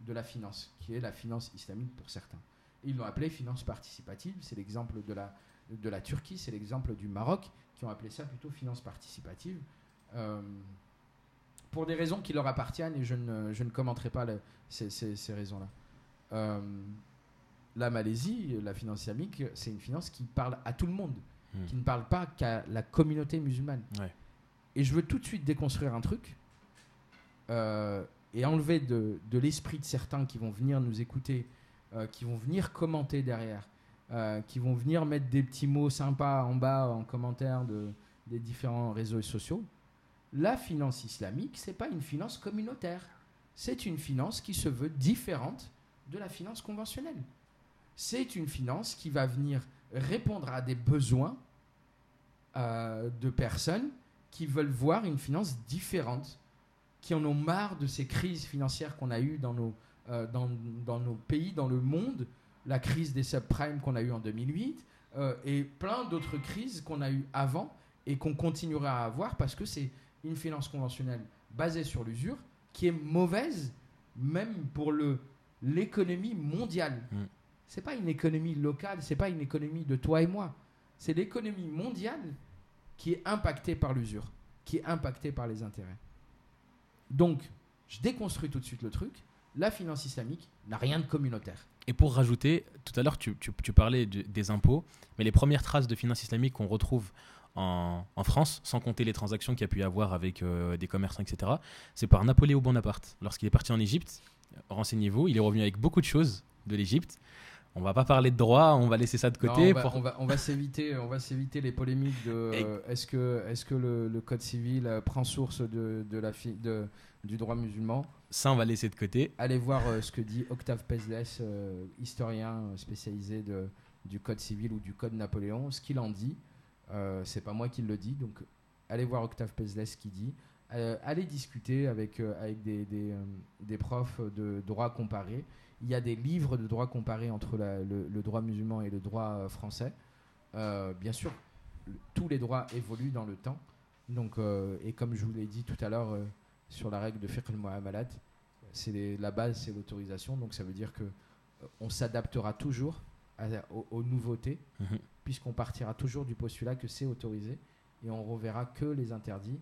de la finance, qui est la finance islamique pour certains. Ils l'ont appelé finance participative. C'est l'exemple de la, de la Turquie, c'est l'exemple du Maroc, qui ont appelé ça plutôt finance participative. Euh, pour des raisons qui leur appartiennent et je ne, je ne commenterai pas le- ces, ces- ces raisons-là. Euh, la Malaisie, la finance islamique, c'est une finance qui parle à tout le monde, Hmm. qui ne parle pas qu'à la communauté musulmane. Ouais. Et je veux tout de suite déconstruire un truc euh, et enlever de, de l'esprit de certains qui vont venir nous écouter, euh, qui vont venir commenter derrière, euh, qui vont venir mettre des petits mots sympas en bas en commentaire de, des différents réseaux sociaux. La finance islamique, c'est pas une finance communautaire. C'est une finance qui se veut différente de la finance conventionnelle. C'est une finance qui va venir répondre à des besoins euh, de personnes qui veulent voir une finance différente, qui en ont marre de ces crises financières qu'on a eues dans nos, euh, dans, dans nos pays, dans le monde, la crise des subprimes qu'on a eue en 2008, euh, et plein d'autres crises qu'on a eues avant et qu'on continuera à avoir parce que c'est une finance conventionnelle basée sur l'usure qui est mauvaise même pour le l'économie mondiale. Mm. C'est pas une économie locale, c'est pas une économie de toi et moi. C'est l'économie mondiale qui est impactée par l'usure, qui est impactée par les intérêts. Donc, je déconstruis tout de suite le truc. La finance islamique n'a rien de communautaire. Et pour rajouter, tout à l'heure, tu, tu- tu parlais de- des impôts, mais les premières traces de finance islamique qu'on retrouve en, en France, sans compter les transactions qu'il y a pu y avoir avec euh, des commerçants, etc., c'est par Napoléon Bonaparte. Lorsqu'il est parti en Égypte, renseignez-vous, il est revenu avec beaucoup de choses de l'Égypte. On va pas parler de droit, on va laisser ça de côté. Non, on va, pour- on va- on va s'éviter, on va s'éviter les polémiques de euh, est-ce que, est-ce que le, le code civil prend source de, de la fi- de- du droit musulman. Ça, on va laisser de côté. Allez voir euh, ce que dit Octave Pezles, euh, historien euh, spécialisé de, du code civil ou du code Napoléon, ce qu'il en dit. C'est pas moi qui le dis, donc allez voir Octave Pezles ce qu'il dit. Euh, allez discuter avec, euh, avec des, des, euh, des profs de droit comparé. Il y a des livres de droit comparé entre la- le, le droit musulman et le droit français. Bien sûr, le- tous les droits évoluent dans le temps. Donc, et comme je vous l'ai dit tout à l'heure sur la règle de fiqh al-mu'amalat, c'est la base, c'est l'autorisation. Donc ça veut dire que euh, on s'adaptera toujours à- aux, aux nouveautés, Mhm. puisqu'on partira toujours du postulat que c'est autorisé et on reverra que les interdits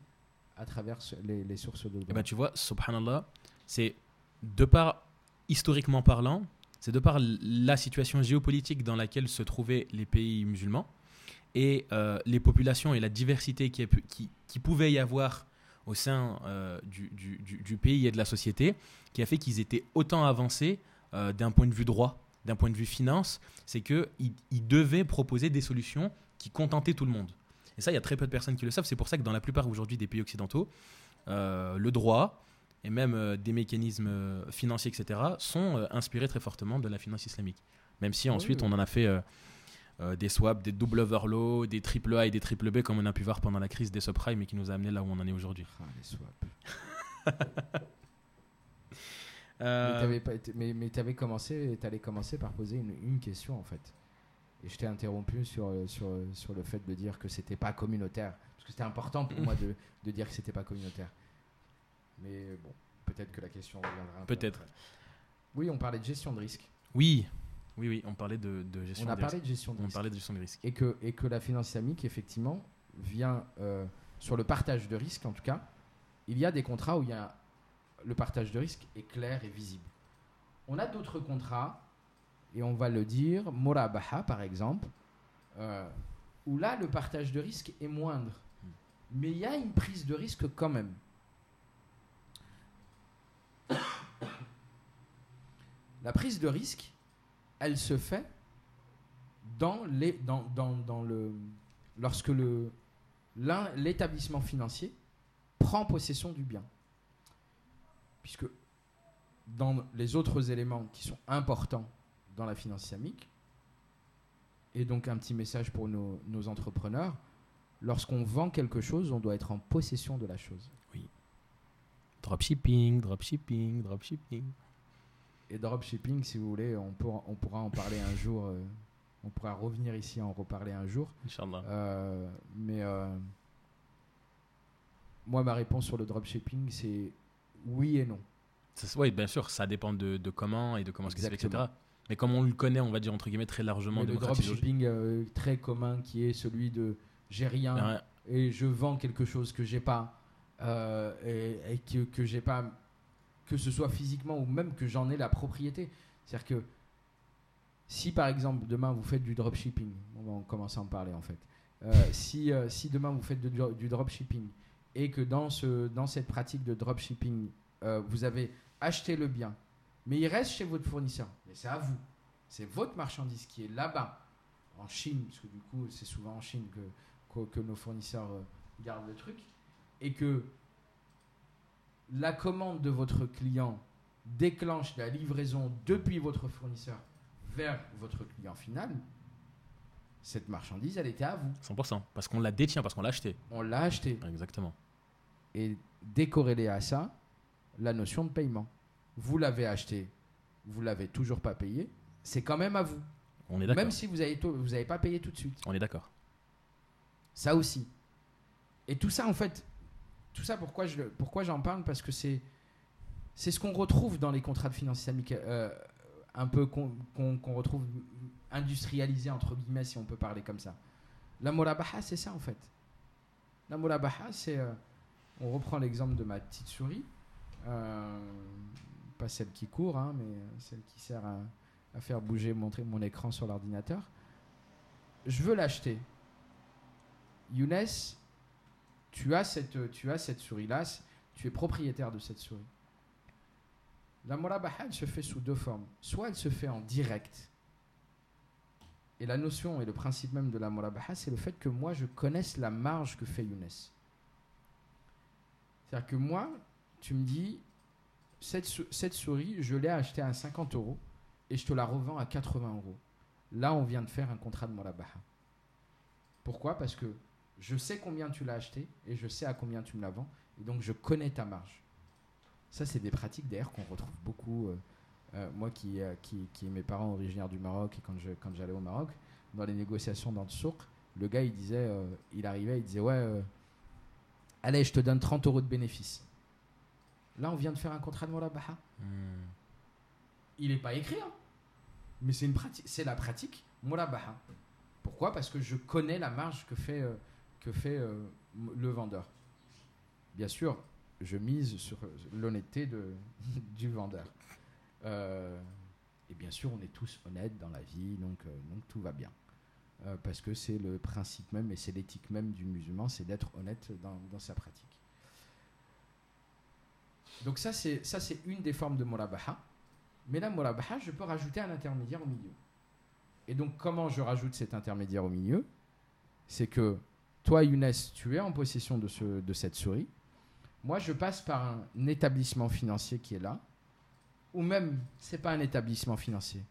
à travers les, les sources de droit. Ben tu vois, subhanallah, c'est de par, historiquement parlant, c'est de par la situation géopolitique dans laquelle se trouvaient les pays musulmans et euh, les populations et la diversité qui, est pu- qui, qui pouvait y avoir au sein euh, du, du- du- pays et de la société, qui a fait qu'ils étaient autant avancés euh, d'un point de vue droit, d'un point de vue finance, c'est qu'ils ils devaient proposer des solutions qui contentaient tout le monde. Et ça, il y a très peu de personnes qui le savent. C'est pour ça que dans la plupart aujourd'hui des pays occidentaux, euh, le droit et même des mécanismes financiers, etc., sont inspirés très fortement de la finance islamique. Même si ensuite oui. on en a fait euh, des swaps, des double overlow, des triple A et des triple B, comme on a pu voir pendant la crise des subprimes et qui nous a amené là où on en est aujourd'hui. Ah, les swaps. Euh, Mais mais t'avais commencé, t'allais commencer par poser une, une question en fait. Et je t'ai interrompu sur, sur, sur le fait de dire que c'était pas communautaire. Parce que c'était important pour moi de, de dire que c'était pas communautaire. Mais bon, peut-être que la question reviendra un peu Peut-être. après. Oui, on parlait de gestion de risque. Oui, oui, oui, on parlait de, de gestion On a des parlé risques. de gestion de On risque. parlait de gestion des risques. Et que, et que la finance islamique, effectivement, vient euh, sur le partage de risque, en tout cas. Il y a des contrats où il y a le partage de risque est clair et visible. On a d'autres contrats, et on va le dire, Morabaha par exemple, euh, où là, le partage de risque est moindre. Mais il y a une prise de risque quand même. La prise de risque, elle se fait dans le, lorsque l'établissement financier prend possession du bien. Puisque dans les autres éléments qui sont importants dans la finance islamique, et donc un petit message pour nos, entrepreneurs, lorsqu'on vend quelque chose, on doit être en possession de la chose. Dropshipping, dropshipping, dropshipping. Et dropshipping, si vous voulez, on pourra, on pourra en parler un jour euh, On pourra revenir ici en reparler un jour. Inch'Allah. Euh, mais euh, moi, ma réponse sur le dropshipping, c'est oui et non. Oui, bien sûr, ça dépend de, de comment et de comment ce qui se fait, etc. Exactement. Mais comme on le connaît, on va dire entre guillemets très largement Mais le dropshipping euh, très commun qui est celui de j'ai rien Ouais, et je vends quelque chose que j'ai pas et, et que, que j'ai pas que ce soit physiquement ou même que j'en ai la propriété. C'est-à-dire que si par exemple demain vous faites du dropshipping, on va commencer à en parler en fait. Euh, si, euh, si demain vous faites du, dropshipping et que dans, ce, dans cette pratique de dropshipping, euh, vous avez acheté le bien, mais il reste chez votre fournisseur, mais c'est à vous. C'est votre marchandise qui est là-bas, en Chine, parce que du coup c'est souvent en Chine que, que, nos fournisseurs gardent le truc, et que la commande de votre client déclenche la livraison depuis votre fournisseur vers votre client final, cette marchandise, elle était à vous. 100%. Parce qu'on la détient, parce qu'on l'a acheté. On l'a acheté. Exactement. Et décorrélé à ça, la notion de paiement. Vous l'avez acheté, vous l'avez toujours pas payé, c'est quand même à vous. On est d'accord. Même si vous n'avez vous avez pas payé tout de suite. On est d'accord. Ça aussi. Et tout ça, en fait, tout ça, pourquoi j'en parle? Parce que c'est c'est ce qu'on retrouve dans les contrats de finance islamique, euh, un peu qu'on retrouve industrialisé, entre guillemets, si on peut parler comme ça. La murabaha, c'est ça, en fait. La murabaha, c'est... euh, on reprend l'exemple de ma petite souris. euh, pas celle qui court, hein, mais celle qui sert à, à faire bouger, montrer mon écran sur l'ordinateur. Je veux l'acheter. Younes, tu as cette, tu as cette souris-là, tu es propriétaire de cette souris. La murabaha, elle se fait sous deux formes. Soit elle se fait en direct. Et la notion et le principe même de la murabaha, c'est le fait que moi, je connaisse la marge que fait Younes. C'est-à-dire que moi, tu me dis, cette, cette souris, je l'ai achetée à 50 euros et je te la revends à 80 euros. Là, on vient de faire un contrat de murabaha. Pourquoi? Parce que je sais combien tu l'as acheté et je sais à combien tu me la vends. Et donc, je connais ta marge. Ça, c'est des pratiques d'ailleurs qu'on retrouve beaucoup. euh, euh, moi qui, euh, qui, qui mes parents originaires du Maroc et quand je quand j'allais au Maroc, dans les négociations dans le souk, le gars il disait, euh, il arrivait, il disait ouais, allez, je te donne 30 euros de bénéfice. Là, on vient de faire un contrat de murabaha. Hmm. Il n'est pas écrit, hein. mais c'est une pratique, c'est la pratique murabaha. Pourquoi? Parce que je connais la marge que fait, que fait euh, le vendeur. Bien sûr, je mise sur euh, l'honnêteté du vendeur. Euh, et bien sûr, on est tous honnêtes dans la vie, donc, tout va bien. Parce que c'est le principe même et c'est l'éthique même du musulman, c'est d'être honnête dans, sa pratique. Donc ça, c'est ça, c'est une des formes de murabaha. Mais la murabaha, je peux rajouter un intermédiaire au milieu. Et donc, comment je rajoute cet intermédiaire au milieu? C'est que toi, Younes, tu es en possession de, ce, de cette souris. Moi, je passe par un établissement financier qui est là. Ou même, c'est pas un établissement financier.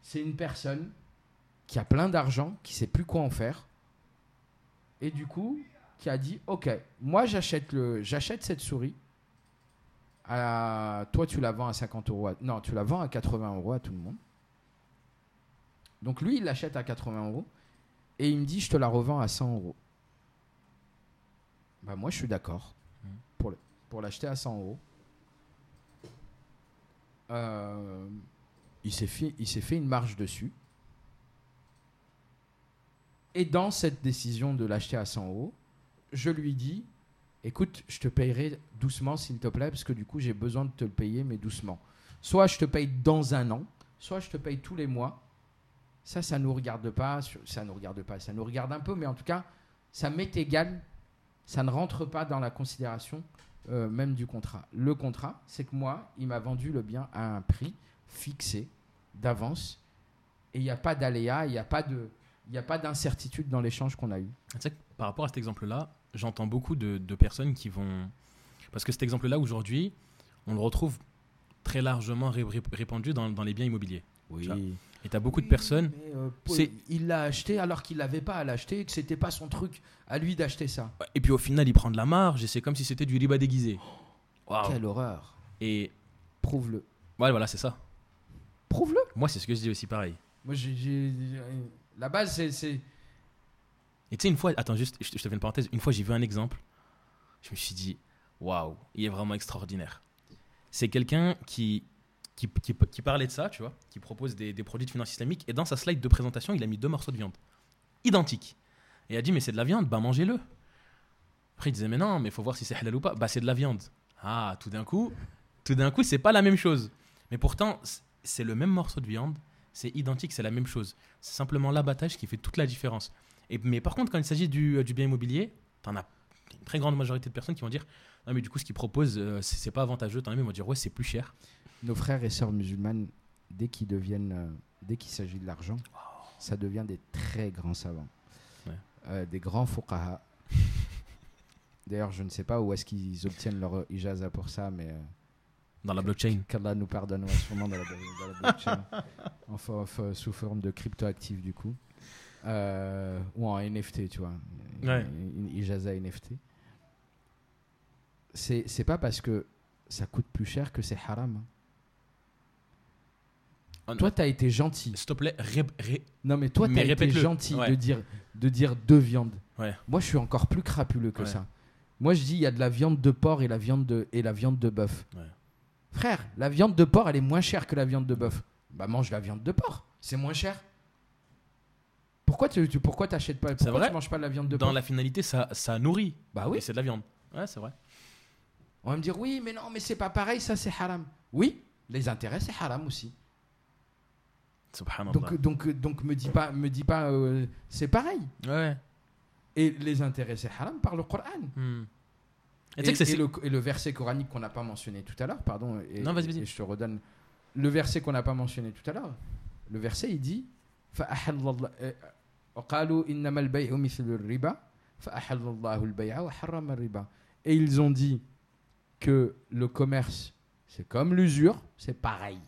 C'est une personne qui a plein d'argent, qui sait plus quoi en faire. Et du coup, qui a dit Ok, moi, j'achète cette souris. Toi, tu la vends à 50 euros. non, tu la vends à 80 euros à tout le monde. Donc lui, il l'achète à 80 euros et il me dit, je te la revends à 100 euros. Bah moi, je suis d'accord Mhm. pour, le- pour l'acheter à 100 euros. Euh, il s'est fait, il s'est fait une marge dessus. Et dans cette décision de l'acheter à 100 euros, je lui dis, écoute, je te payerai doucement s'il te plaît, parce que du coup j'ai besoin de te le payer, mais doucement. Soit je te paye dans un an, soit je te paye tous les mois. Ça, ça nous regarde pas, ça nous regarde pas, ça nous regarde un peu, mais en tout cas, ça m'est égal. Ça ne rentre pas dans la considération euh, même du contrat. Le contrat, c'est que moi, il m'a vendu le bien à un prix fixé d'avance, et il n'y a pas d'aléa, il n'y a pas de, il n'y a pas d'incertitude dans l'échange qu'on a eu. Tu sais que par rapport à cet exemple-là, j'entends beaucoup de, de personnes qui vont. Parce que cet exemple-là, aujourd'hui, on le retrouve très largement ré- ré- répandu dans, dans les biens immobiliers. Oui. Et tu as beaucoup de personnes. Euh, C'est- Il l'a acheté alors qu'il n'avait pas à l'acheter, que c'était pas son truc à lui d'acheter ça. Et puis au final, il prend de la marge et c'est comme si c'était du riba déguisé. Quelle horreur. Et Prouve-le. ouais, voilà, c'est ça. Prouve-le. Moi, c'est ce que je dis aussi pareil. Moi, j'ai- La base, c'est- c'est. Et tu sais, une fois, attends, juste, je te je te fais une parenthèse. Une fois, j'ai vu un exemple. Je me suis dit, waouh, il est vraiment extraordinaire. C'est quelqu'un qui, qui, parlait de ça, tu vois, qui propose des, produits de finance islamique. Et dans sa slide de présentation, il a mis deux morceaux de viande. Identiques. Et il a dit, mais c'est de la viande, bah mangez-le. Après, il disait, mais non, mais il faut voir si c'est halal ou pas. Bah, c'est de la viande. Ah, tout d'un coup, tout d'un coup, c'est pas la même chose. Mais pourtant, c'est le même morceau de viande, c'est identique, c'est la même chose. C'est simplement l'abattage qui fait toute la différence. Et, mais par contre, quand il s'agit du, euh, bien immobilier, t'en as une très grande majorité de personnes qui vont dire Non, mais du coup, ce qu'ils proposent, euh, c'est pas avantageux. T'en as même qui vont dire Ouais, c'est plus cher. Nos frères et sœurs musulmanes, dès qu'ils deviennent, euh, dès qu'il s'agit de l'argent, ça devient des très grands savants, Ouais. Euh, des grands fuqaha. D'ailleurs, je ne sais pas où est-ce qu'ils obtiennent leur ijaza pour ça, mais euh, Dans la blockchain. qu'Allah nous pardonne, ouais, sûrement dans la, dans la blockchain, enfin, enfin, sous forme de cryptoactif du coup, ou en NFT, tu vois, Ouais. une, une ijaza NFT. C'est c'est pas parce que ça coûte plus cher que c'est haram. hein. Ah, Toi, tu as été gentil. S'il te plaît, ré- ré- Non, mais toi, t'as été gentil Ouais. de, dire, de dire deux viandes. Ouais. Moi, je suis encore plus crapuleux que Ouais. ça. Moi, je dis, il y a de la viande de porc et la viande de, et la viande de bœuf. Frère, la viande de porc, elle est moins chère que la viande de bœuf. Bah, mange la viande de porc. C'est moins cher. Pourquoi tu, tu pourquoi t'achètes pas Pourquoi vrai. tu manges pas de la viande de dans porc la finalité, ça, ça nourrit. Bah oui. Et c'est de la viande. Ouais, c'est vrai. On va me dire, oui, mais non, mais c'est pas pareil, ça c'est haram. Oui, les intérêts, c'est haram aussi. Donc, donc, donc me dis pas, me dis pas euh, c'est pareil. Et les intéressés haram par le Coran. Et, le, verset coranique qu'on n'a pas mentionné tout à l'heure, pardon, et, non, vas -y, vas -y. je te redonne. Le verset qu'on n'a pas mentionné tout à l'heure, le verset il dit euh, euh, Et ils ont dit que le commerce, c'est comme l'usure, c'est pareil.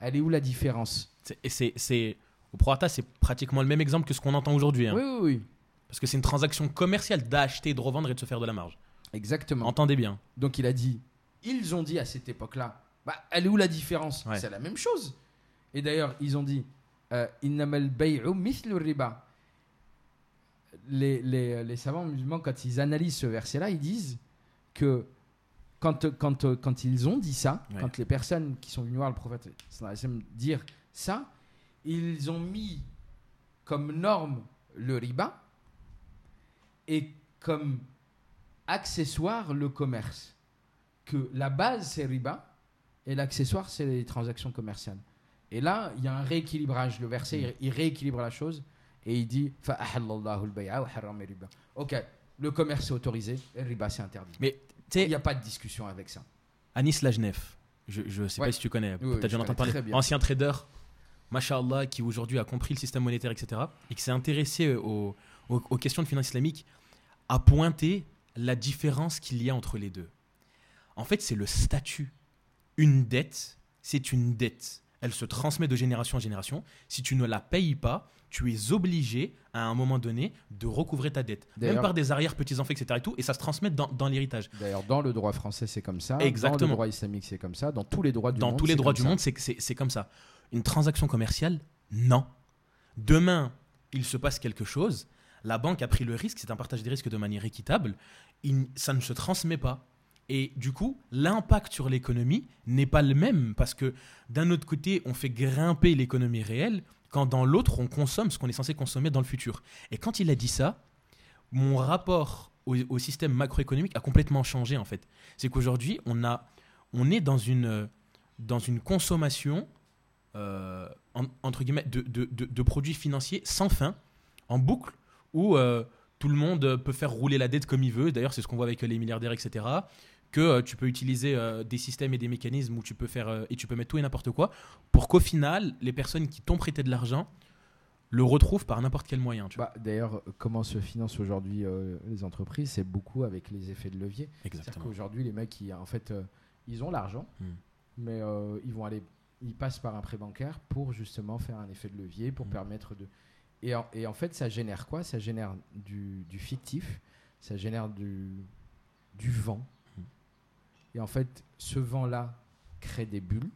Elle est où la différence? C'est- et c'est, c'est- au prorata, c'est pratiquement le même exemple que ce qu'on entend aujourd'hui. hein. Oui, oui, oui. Parce que c'est une transaction commerciale d'acheter, de revendre et de se faire de la marge. Exactement. Entendez bien. Donc il a dit, ils ont dit à cette époque-là, bah, elle est où la différence? Ouais. C'est la même chose. Et d'ailleurs, ils ont dit, euh, innamal bay'u mithlu riba. Les, les, les savants musulmans, quand ils analysent ce verset-là, ils disent que quand, quand, quand ils ont dit ça, Ouais. quand les personnes qui sont venues voir le prophète dire ça, ils ont mis comme norme le riba et comme accessoire le commerce. Que la base c'est riba et l'accessoire c'est les transactions commerciales. Et là, il y a un rééquilibrage. Le verset, il rééquilibre la chose et il dit Ok, le commerce est autorisé le riba c'est interdit. Mais il n'y a pas de discussion avec ça. Anis Lajnef, je ne sais pas si tu connais, oui, oui, tu as déjà entendu parler. Ancien trader mashallah, qui aujourd'hui a compris le système monétaire, etc. Et qui s'est intéressé aux, aux- aux questions de finance islamique, a pointé la différence qu'il y a entre les deux. En fait, c'est le statut. Une dette, c'est une dette. Elle se transmet de génération en génération. Si tu ne la payes pas, tu es obligé, à un moment donné, de recouvrer ta dette. Même par des arrières, petits-enfants, etc. Et, tout, et ça se transmet dans, dans l'héritage. D'ailleurs, dans le droit français, c'est comme ça. Dans Exactement. le droit islamique, c'est comme ça. Dans tous les droits du dans monde. tous les droits du ça. monde, c'est comme ça. Une transaction commerciale, non. Demain, il se passe quelque chose, la banque a pris le risque, c'est un partage des risques de manière équitable, ça ne se transmet pas. Et du coup, l'impact sur l'économie n'est pas le même parce que d'un autre côté, on fait grimper l'économie réelle, quand dans l'autre, on consomme ce qu'on est censé consommer dans le futur. Et quand il a dit ça, mon rapport au, au système macroéconomique a complètement changé en fait. C'est qu'aujourd'hui, on, on est dans une, dans une consommation euh, en- entre guillemets de, de- de- de produits financiers sans fin, en boucle, où euh, tout le monde peut faire rouler la dette comme il veut. D'ailleurs, c'est ce qu'on voit avec les milliardaires, etc. Que euh, tu peux utiliser des systèmes et des mécanismes où tu peux faire et tu peux mettre tout et n'importe quoi, pour qu'au final, les personnes qui t'ont prêté de l'argent le retrouvent par n'importe quel moyen. Bah, D'ailleurs, comment se financent aujourd'hui les entreprises? C'est beaucoup avec les effets de levier. C'est-à-dire Exactement. qu'aujourd'hui, les mecs, ils, en fait, ils ont l'argent, Hmm. mais ils vont aller, ils passent par un prêt bancaire pour justement faire un effet de levier, pour Hmm. permettre de. Et en, et en fait, ça génère quoi? Ça génère du, du fictif, ça génère du, du vent. Hmm. Et en fait, ce vent-là crée des bulles,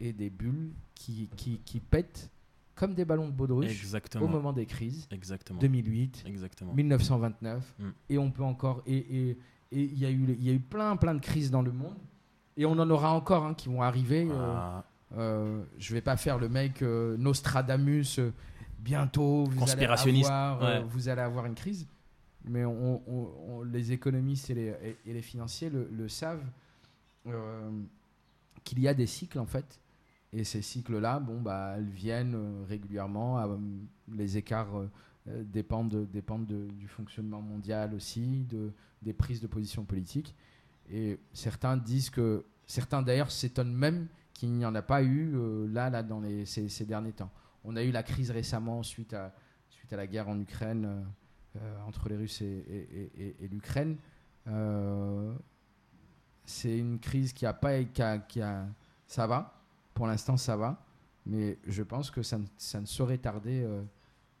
et des bulles qui, qui, qui pètent comme des ballons de baudruche au moment des crises. Exactement. 2008, Exactement. 1929, Mm. et on peut encore. Et et- et il y, a eu- il y a eu plein, plein de crises dans le monde, et on en aura encore hein, qui vont arriver. euh, Ah, euh, je vais pas faire le mec euh, Nostradamus. euh, bientôt, vous allez, avoir, ouais. vous allez avoir une crise. Mais on- on- on- les économistes et les, et- et les financiers le, le savent qu'il y a des cycles en fait. Et ces cycles-là, bon, bah, elles viennent régulièrement. les écarts dépendent, dépendent de- du fonctionnement mondial aussi, de, des prises de position politiques. Et certains disent que, certains d'ailleurs s'étonnent même qu'il n'y en a pas eu euh, là, là, dans ces, derniers temps. On a eu la crise récemment suite à, suite à la guerre en Ukraine, euh, euh, entre les Russes et, l'Ukraine. C'est une crise qui a pas. Qui a, ça va, pour l'instant ça va, mais je pense que ça ne saurait tarder.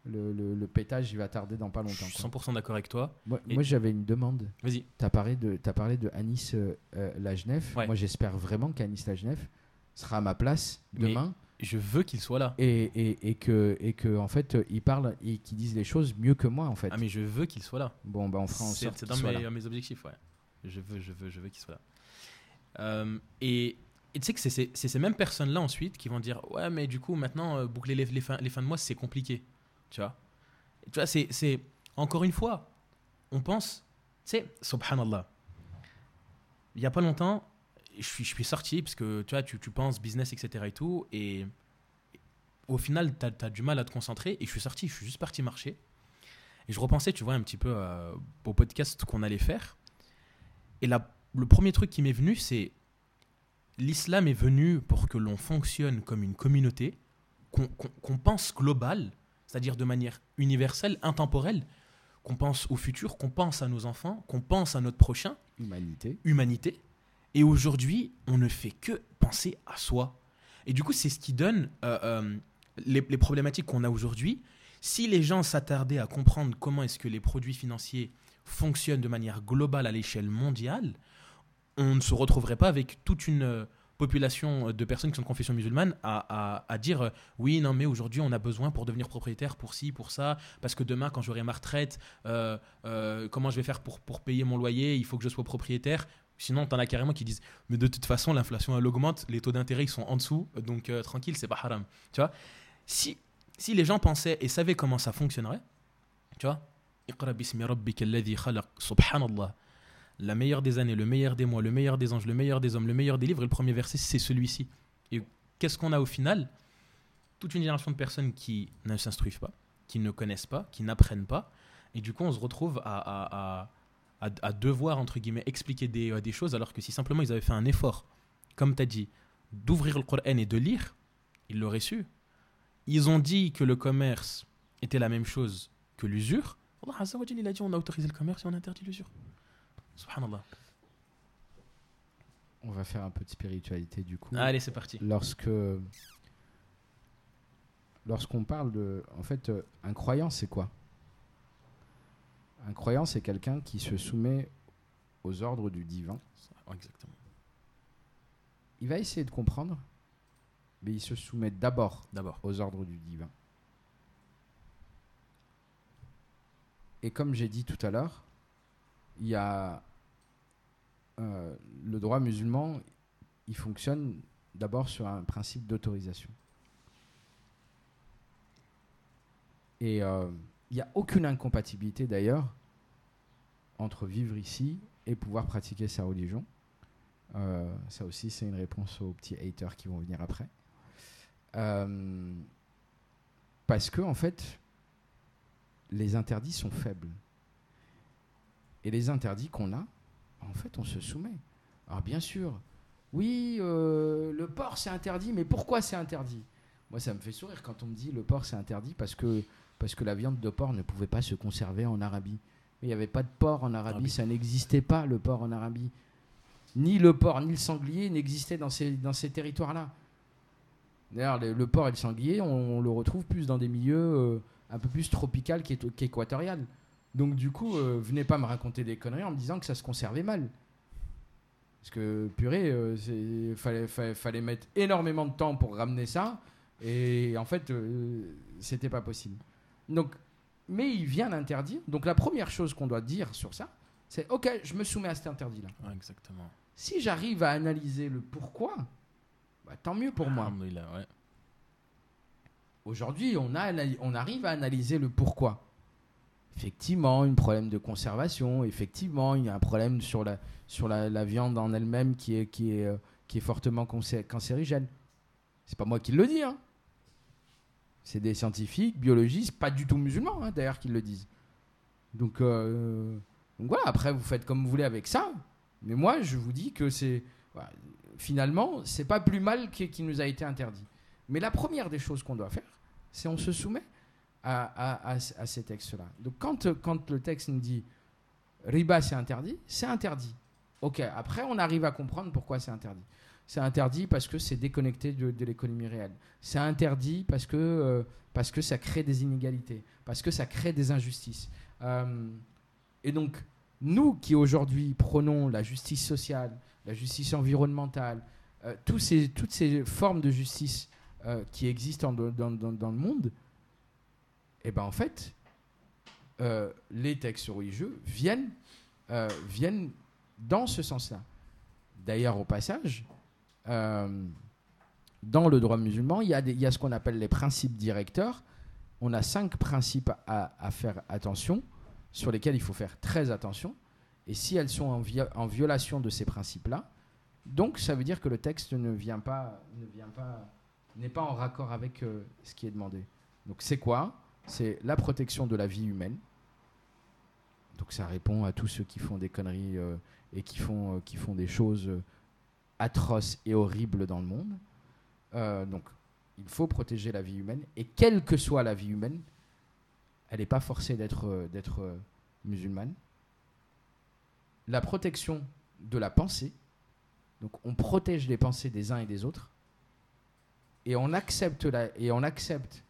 Le, le- le pétage, il va tarder dans pas je longtemps. suis quoi. 100% d'accord avec toi. Moi, j'avais une demande. Vas-y. Tu as parlé de, t'as parlé de Anis euh, euh, Lagenef. Ouais. Moi, j'espère vraiment qu'Anis Lagenef sera à ma place Mais- demain Je veux qu'il soit là. et, et, et que, et que en fait, euh, il parle et qu'il dise les choses mieux que moi, en fait. Ah, mais je veux qu'il soit là. Bon, bah, on fera en C'est sorte c'est dans soit mes, là. mes objectifs, ouais. Je veux, je veux, je veux qu'il soit là. Euh, et et tu sais que c'est ces- mêmes personnes-là ensuite qui vont dire Ouais, mais du coup, maintenant, boucler les, les fins, les fins de mois, c'est compliqué. Tu vois? Tu vois, c'est-. Encore une fois, on pense. Tu sais, subhanallah. Il y a pas longtemps, je suis, je suis sorti, parce que tu vois, tu, tu penses business, etc. et tout, et au final, tu as, du mal à te concentrer, et je suis sorti, je suis juste parti marcher. Et je repensais, tu vois, un petit peu euh, au podcast qu'on allait faire. Et la- le premier truc qui m'est venu, c'est l'islam est venu pour que l'on fonctionne comme une communauté, qu'on pense global, c'est-à-dire de manière universelle, intemporelle, qu'on pense au futur, qu'on pense à nos enfants, qu'on pense à notre prochain, Humanité. humanité. Et aujourd'hui, on ne fait que penser à soi. Et du coup, c'est ce qui donne euh, euh, les, les problématiques qu'on a aujourd'hui. Si les gens s'attardaient à comprendre comment est-ce que les produits financiers fonctionnent de manière globale à l'échelle mondiale, on ne se retrouverait pas avec toute une euh, population de personnes qui sont de confession musulmane à, à- à dire euh, oui, non, mais aujourd'hui on a besoin pour devenir propriétaire pour ci, pour ça, parce que demain quand j'aurai ma retraite, euh, euh, comment je vais faire pour, pour payer mon loyer, il faut que je sois propriétaire. Sinon, t'en as carrément qui disent Mais de toute façon, l'inflation, elle augmente, les taux d'intérêt, ils sont en dessous, donc euh, tranquille, c'est pas haram. Tu vois? Si, si les gens pensaient et savaient comment ça fonctionnerait, tu vois? Subhanallah. La meilleure des années, le meilleur des mois, le meilleur des anges, le meilleur des hommes, le meilleur des livres, et le premier verset, c'est celui-ci. Et qu'est-ce qu'on a au final? Toute une génération de personnes qui ne s'instruisent pas, qui ne connaissent pas, qui n'apprennent pas, et du coup, on se retrouve à, à- à- devoir, entre guillemets, expliquer des, euh, des choses, alors que si simplement ils avaient fait un effort, comme tu as dit, d'ouvrir le Coran et de lire, ils l'auraient su. Ils ont dit que le commerce était la même chose que l'usure. Allah a dit on a autorisé le commerce et on interdit l'usure. Subhanallah. On va faire un peu de spiritualité du coup. Allez, c'est parti. Lorsque. Lorsqu'on parle de. En fait, euh, un croyant, c'est quoi? Un croyant, c'est quelqu'un qui se soumet aux ordres du divin. Exactement. Il va essayer de comprendre, mais il se soumet d'abord D'abord. aux ordres du divin. Et comme j'ai dit tout à l'heure, il y a euh, le droit musulman, il fonctionne d'abord sur un principe d'autorisation. Et euh, il n'y a aucune incompatibilité d'ailleurs entre vivre ici et pouvoir pratiquer sa religion. Euh, ça aussi, c'est une réponse aux petits haters qui vont venir après. Parce que, en fait, les interdits sont faibles. Et les interdits qu'on a, en fait, on se soumet. Alors, bien sûr, oui, euh, le porc, c'est interdit, mais pourquoi c'est interdit? Moi, ça me fait sourire quand on me dit le porc, c'est interdit parce que, parce que la viande de porc ne pouvait pas se conserver en Arabie. Il n'y avait pas de porc en Arabie, Arabie. ça n'existait pas, le porc en Arabie. Ni le porc, ni le sanglier n'existaient dans ces, dans ces territoires-là. D'ailleurs, le, le porc et le sanglier, on, on le retrouve plus dans des milieux euh, un peu plus tropicaux qu'équatorial. Donc, du coup, euh, venez pas me raconter des conneries en me disant que ça se conservait mal. Parce que, purée, euh, fallait, fallait, fallait mettre énormément de temps pour ramener ça. Et en fait, euh, c'était pas possible. Donc, mais il vient l'interdire. Donc la première chose qu'on doit dire sur ça, c'est ok, je me soumets à cet interdit-là. Ouais, exactement. Si j'arrive à analyser le pourquoi, bah, tant mieux pour moi. Ouais. Aujourd'hui, on, a, on arrive à analyser le pourquoi. Effectivement, un problème de conservation. Effectivement, il y a un problème sur la, sur la, viande en elle-même qui est, qui, est, euh, qui est fortement cancé- cancérigène. C'est pas moi qui le dis. Hein. C'est des scientifiques, biologistes, pas du tout musulmans hein, d'ailleurs, qui le disent. Donc, euh, donc voilà, après, vous faites comme vous voulez avec ça. Mais moi, je vous dis que c'est. voilà, finalement, c'est pas plus mal qui, qui nous a été interdit. Mais la première des choses qu'on doit faire, c'est on se soumet à, ces textes-là. Donc quand, le texte nous dit riba c'est interdit, c'est interdit. Ok, après on arrive à comprendre pourquoi c'est interdit. C'est interdit parce que c'est déconnecté de, l'économie réelle. C'est interdit parce que, euh, parce que ça crée des inégalités, parce que ça crée des injustices. Euh, et donc, nous qui aujourd'hui prenons la justice sociale, la justice environnementale, euh, ces, toutes ces formes de justice euh, qui existent dans le monde, et ben en fait, euh, les textes religieux viennent, euh, viennent dans ce sens-là. D'ailleurs, au passage, euh, dans le droit musulman, il y a, y a ce qu'on appelle les principes directeurs. On a cinq principes à, faire attention, sur lesquels il faut faire très attention. Et si elles sont en, en violation de ces principes-là, donc ça veut dire que le texte ne vient pas, ne vient pas, n'est pas en raccord avec ce qui est demandé. Donc c'est quoi? C'est la protection de la vie humaine. Donc ça répond à tous ceux qui font des conneries euh, et qui font, euh, qui font des choses euh, atroces et horribles dans le monde. Donc il faut protéger la vie humaine. Et quelle que soit la vie humaine, elle n'est pas forcée d'être d'être musulmane. La protection de la pensée. Donc on protège les pensées des uns et des autres. Et on accepte la, et on accepte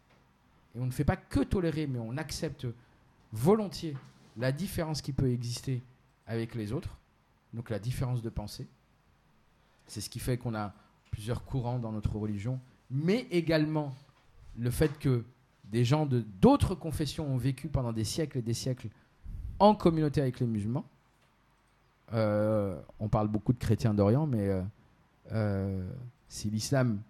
et on ne fait pas que tolérer, mais on accepte volontiers la différence qui peut exister avec les autres, donc la différence de pensée. C'est ce qui fait qu'on a plusieurs courants dans notre religion, mais également le fait que des gens de d'autres confessions ont vécu pendant des siècles et des siècles en communauté avec les musulmans. Euh, on parle beaucoup de chrétiens d'Orient, mais euh, euh, si l'islam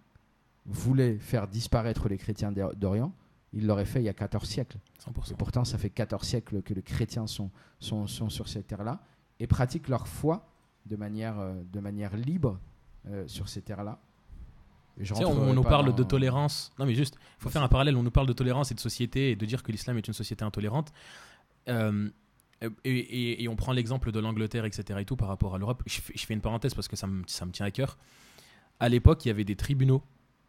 voulait faire disparaître les chrétiens d'Or- d'Orient, il l'aurait fait il y a 14 siècles. 100%. Et pourtant, ça fait 14 siècles que les chrétiens sont, sont, sont sur cette terre-là et pratiquent leur foi de manière, euh, de manière libre euh, sur ces terres-là. On, on nous parle dans- de tolérance. Non, mais juste, il faut faire un parallèle. On nous parle de tolérance et de société et de dire que l'islam est une société intolérante. Euh, et, et- et on prend l'exemple de l'Angleterre, etc. et tout par rapport à l'Europe. Je, fais- je fais une parenthèse parce que ça me, ça me tient à cœur. À l'époque, il y avait des tribunaux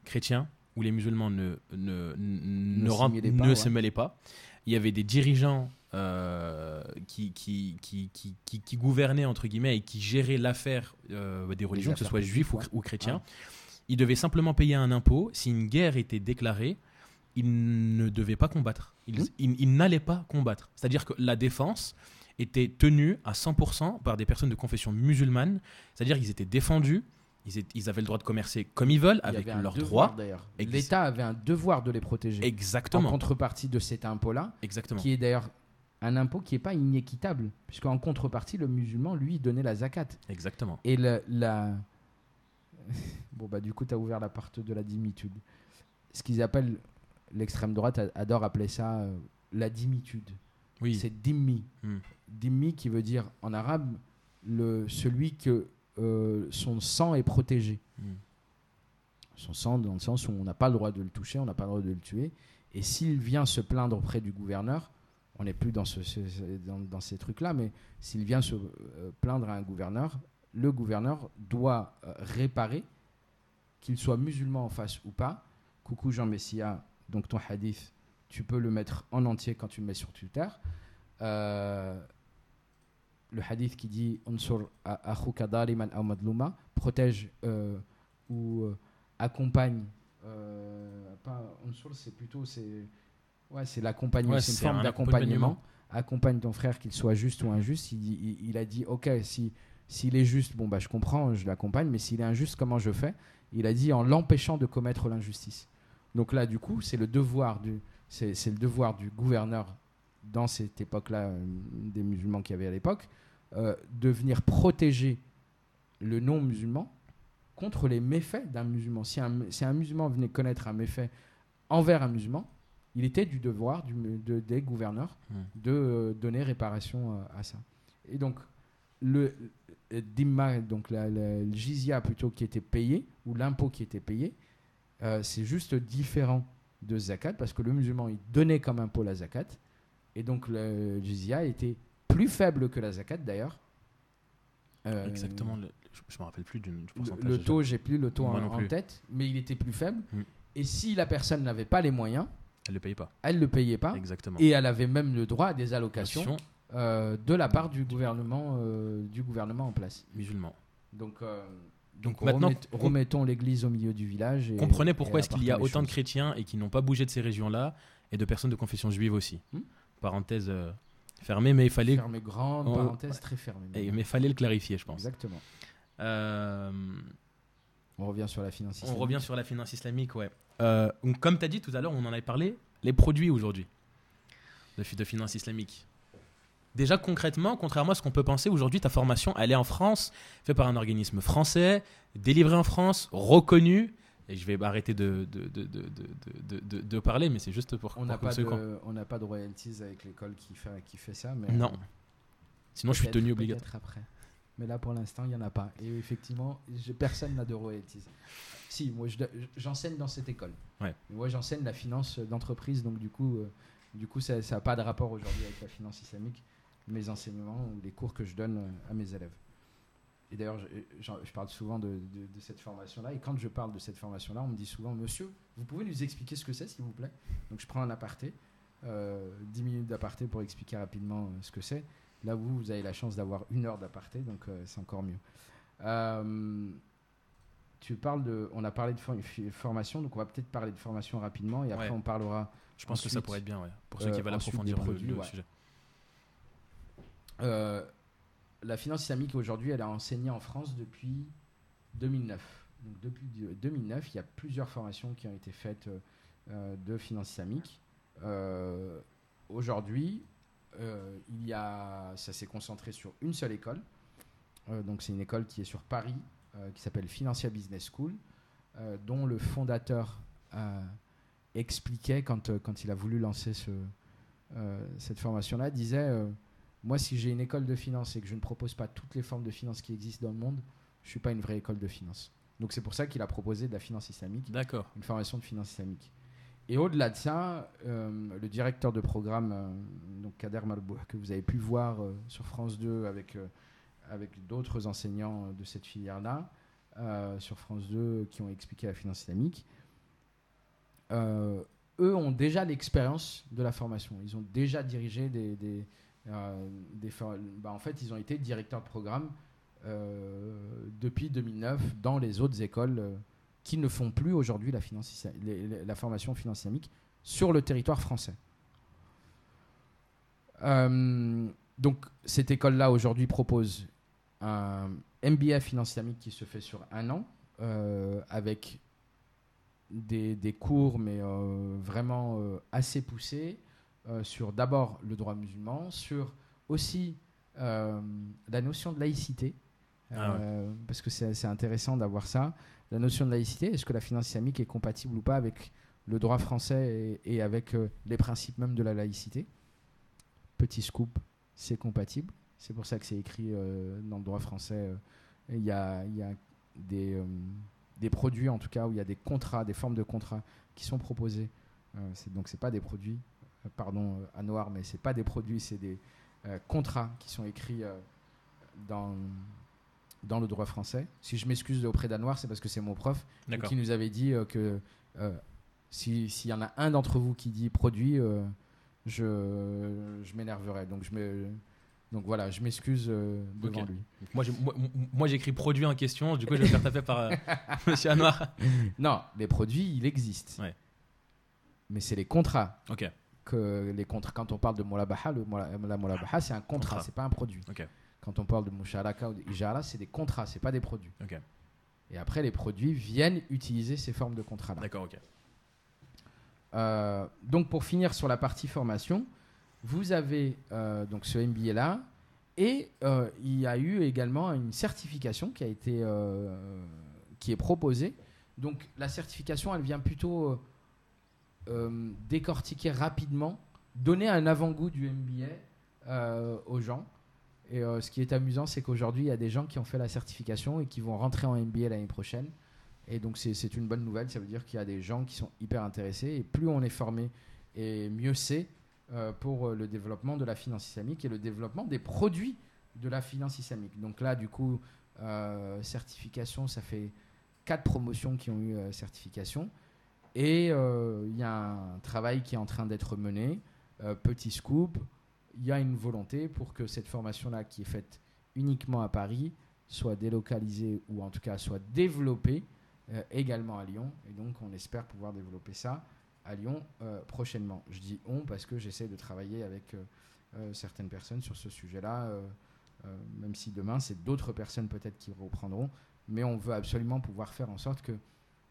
chrétiens où les musulmans ne, ne, ne, Ne s'y rem- mêlaient pas, ne ouais. se mêlaient pas. Il y avait des dirigeants euh, qui, qui, qui, qui, gouvernaient, entre guillemets, et qui géraient l'affaire euh, des religions, que ce soit juifs ou, chrétiens. Ouais. Ils devaient simplement payer un impôt. Si une guerre était déclarée, ils ne devaient pas combattre. Ils, ils- ils n'allaient pas combattre. C'est-à-dire que la défense était tenue à 100% par des personnes de confession musulmane. C'est-à-dire qu'ils étaient défendus. Ils, étaient- ils avaient le droit de commercer comme ils veulent, avec leurs droits. L'État avait un devoir de les protéger. En Exactement. contrepartie de cet impôt-là, Exactement. qui est d'ailleurs un impôt qui n'est pas inéquitable, puisqu'en contrepartie, le musulman, lui, donnait la zakat. Exactement. Et le- la. Bon, bah, du coup, tu as ouvert la porte de la dimitude. Ce qu'ils appellent, l'extrême droite adore appeler ça euh, la dimitude. Oui. C'est dimmi. Hmm. Dimmi qui veut dire en arabe le, celui que euh, son sang est protégé. Hmm. Son sang, dans le sens où on n'a pas le droit de le toucher, on n'a pas le droit de le tuer. Et s'il vient se plaindre auprès du gouverneur, on n'est plus dans, ce, ce- ce- dans, dans ces trucs-là, mais s'il vient se euh, plaindre à un gouverneur, le gouverneur doit euh, réparer, qu'il soit musulman en face ou pas. Coucou Jean Messia, donc ton hadith, tu peux le mettre en entier quand tu le mets sur Twitter. Euh, le hadith qui dit protège euh, ou euh, accompagne. euh, pas c'est plutôt c'est ouais, c'est l'accompagnement, Ouais, c'est une forme un d'accompagnement. accompagnement. Accompagne ton frère, qu'il soit juste ou injuste. Il, il- il a dit Ok, si s'il est juste, bon bah je comprends, je l'accompagne, mais s'il est injuste, comment je fais? Il a dit en l'empêchant de commettre l'injustice. Donc là, du coup, c'est le devoir du, c'est le devoir du gouverneur dans cette époque-là, des musulmans qu'il y avait à l'époque, euh, de venir protéger le non-musulman contre les méfaits d'un musulman. Si un, si un musulman venait connaître un méfait envers un musulman, il était du devoir du, de- des gouverneurs Hmm. de euh, donner réparation euh, à ça. Et donc, le euh, dimma, donc la, la- le jizya plutôt qui était payé, ou l'impôt qui était payé, euh, c'est juste différent de zakat, parce que le musulman, il donnait comme impôt la zakat, et donc le jizya était plus faible que la zakat d'ailleurs. Euh, Exactement, le- je, je me rappelle plus du, du le, pourcentage. le déjà. taux, j'ai plus le taux en, tête, mais il était plus faible. Mm. Et si la personne n'avait pas les moyens, Elle le paye pas. elle ne le payait pas. Exactement. Et elle avait même le droit à des allocations euh, de la part du gouvernement, euh, du gouvernement en place. musulman. Donc, euh, Donc maintenant, remet- remettons l'église au milieu du village. Et, comprenez pourquoi est-ce qu'il y a autant de chrétiens et qui n'ont pas bougé de ces régions-là et de personnes de confession juive aussi. Hmm. Parenthèse euh, fermée, mais il fallait, Fermée grande, On- parenthèse très fermée. et- mais fallait le clarifier, je pense. Exactement. Euh, On revient sur la finance on islamique. revient sur la finance islamique, ouais. Euh, donc, comme tu as dit tout à l'heure, on en avait parlé, les produits aujourd'hui de, de finance islamique. Déjà concrètement, contrairement à ce qu'on peut penser, aujourd'hui ta formation, elle est en France, faite par un organisme français, délivrée en France, reconnu. Et je vais arrêter de, de, de, de, de, parler, mais c'est juste pour, On n'a pas, de, on n'a pas de royalties avec l'école qui fait, qui fait ça. Mais Non. Sinon, je suis tenu obligatoire. après. Mais là, pour l'instant, il n'y en a pas. Et effectivement, personne n'a de royalties. Si, moi, je j'enseigne dans cette école. Ouais. Moi, j'enseigne la finance d'entreprise. Donc, du coup, euh, du coup ça n'a pas de rapport aujourd'hui avec la finance islamique, mes enseignements ou les cours que je donne euh, à mes élèves. Et d'ailleurs, je, parle souvent de, de- de cette formation-là. Et quand je parle de cette formation-là, on me dit souvent, monsieur, vous pouvez nous expliquer ce que c'est, s'il vous plaît? Donc, je prends un aparté, euh, 10 minutes d'aparté pour expliquer rapidement euh, ce que c'est. Là, vous, vous avez la chance d'avoir une heure d'aparté, donc euh, c'est encore mieux. Euh, tu parles de, on a parlé de for- formation, donc on va peut-être parler de formation rapidement et après Ouais. on parlera. Je pense que ça pourrait être bien, ouais, pour ceux qui veulent approfondir le, produits, le ouais. sujet. La finance islamique aujourd'hui, elle est enseignée en France depuis 2009. Donc depuis de- 2009, il y a plusieurs formations qui ont été faites euh, euh, de finance islamique. Euh, aujourd'hui, il y a, ça s'est concentré sur une seule école. Donc c'est une école qui est sur Paris, qui s'appelle Financia Business School, dont le fondateur expliquait quand, quand il a voulu lancer ce, cette formation-là, disait moi, si j'ai une école de finance et que je ne propose pas toutes les formes de finance qui existent dans le monde, je suis pas une vraie école de finance. Donc c'est pour ça qu'il a proposé de la finance islamique, D'accord. une formation de finance islamique. Et au-delà de ça, euh, le directeur de programme, euh, donc Kader Malboua, que vous avez pu voir euh, sur France 2 avec, avec d'autres enseignants de cette filière-là, sur France 2 qui ont expliqué la finance islamique, eux ont déjà l'expérience de la formation. Ils ont déjà dirigé des. des, for- bah, en fait, ils ont été directeurs de programme euh, depuis 2009 dans les autres écoles euh, qui ne font plus aujourd'hui la, formation finance islamique sur le territoire français. Euh, donc, cette école-là aujourd'hui propose un MBA finance islamique qui se fait sur un an euh, avec des, cours, mais euh, vraiment euh, assez poussés, euh, sur d'abord le droit musulman, sur aussi euh, la notion de laïcité, Ah ouais. euh, parce que c'est intéressant d'avoir ça. La notion de laïcité, est-ce que la finance islamique est compatible ou pas avec le droit français et, et avec euh, les principes même de la laïcité? Petit scoop, c'est compatible. C'est pour ça que c'est écrit euh, dans le droit français. euh, Il y, a, y a des, euh, des produits, en tout cas, où il y a des contrats, des formes de contrats qui sont proposés. Euh, donc, c'est pas des produits, euh, pardon, euh, à noir, mais c'est pas des produits, c'est des euh, contrats qui sont écrits euh, dans, dans le droit français. Si je m'excuse auprès d'Anouar, c'est parce que c'est mon prof qui nous avait dit euh, que euh, si- s'il y en a un d'entre vous qui dit produit, euh, je, je m'énerverai. Donc, je me, donc voilà, je m'excuse devant lui. Moi, j'ai- moi, moi, j'écris produit en question, du coup, je vais me faire taper par Monsieur Anouar. Non, les produits, il existe. Ouais. Mais c'est les contrats. Ok, Que les contrats, quand on parle de Molabaha, le la Molabaha, c'est un contrat, Contrat. c'est pas un produit. Quand on parle de Musharaka ou de Ijara, c'est des contrats, c'est pas des produits. Et après, les produits viennent utiliser ces formes de contrats-là. D'accord, ok. Euh, donc pour finir sur la partie formation, vous avez euh, donc ce MBA là et euh, il y a eu également une certification qui a été qui est proposée. Donc la certification, elle vient plutôt euh, décortiquer rapidement, donner un avant-goût du MBA euh, aux gens. Et euh, ce qui est amusant, c'est qu'aujourd'hui, il y a des gens qui ont fait la certification et qui vont rentrer en MBA l'année prochaine. Et donc, c'est une bonne nouvelle. Ça veut dire qu'il y a des gens qui sont hyper intéressés. Et plus on est formé, et mieux c'est pour le développement de la finance islamique et le développement des produits de la finance islamique. Donc là, du coup, certification, ça fait quatre promotions qui ont eu certification. Et euh, il y a un travail qui est en train d'être mené. Euh, petit scoop, il y a une volonté pour que cette formation-là, qui est faite uniquement à Paris, soit délocalisée ou en tout cas soit développée euh, également à Lyon. Et donc, on espère pouvoir développer ça à Lyon euh, prochainement. Je dis on parce que j'essaie de travailler avec euh, euh, certaines personnes sur ce sujet-là, euh, euh, même si demain, c'est d'autres personnes peut-être qui reprendront. Mais on veut absolument pouvoir faire en sorte que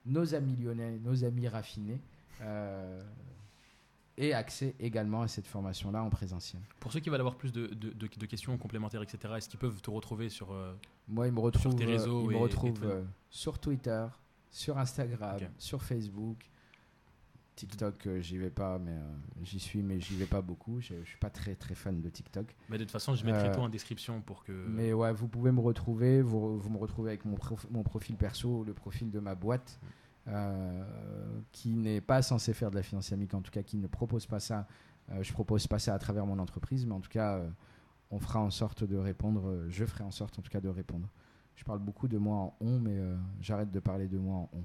nos amis lyonnais, nos amis raffinés, euh, aient accès également à cette formation-là en présentiel. Pour ceux qui veulent avoir plus de, de- de- de questions complémentaires, etc., est-ce qu'ils peuvent te retrouver sur. euh, Moi, ils me retrouvent, tes réseaux euh, ils me et- et retrouvent sur Twitter, sur Instagram, sur Facebook. TikTok, euh, j'y vais pas, mais euh, j'y suis, mais j'y vais pas beaucoup. Je, suis pas très très fan de TikTok. Mais de toute façon, je mettrai Euh, tout en description pour que. Mais ouais, vous pouvez me retrouver. Vous, vous me retrouvez avec mon, prof- mon profil perso, le profil de ma boîte, euh, qui n'est pas censé faire de la finance islamique, en tout cas qui ne propose pas ça. Euh, je propose pas ça à travers mon entreprise, mais en tout cas, euh, on fera en sorte de répondre. je ferai en sorte, en tout cas, de répondre. Je parle beaucoup de moi en on, mais j'arrête de parler de moi en on.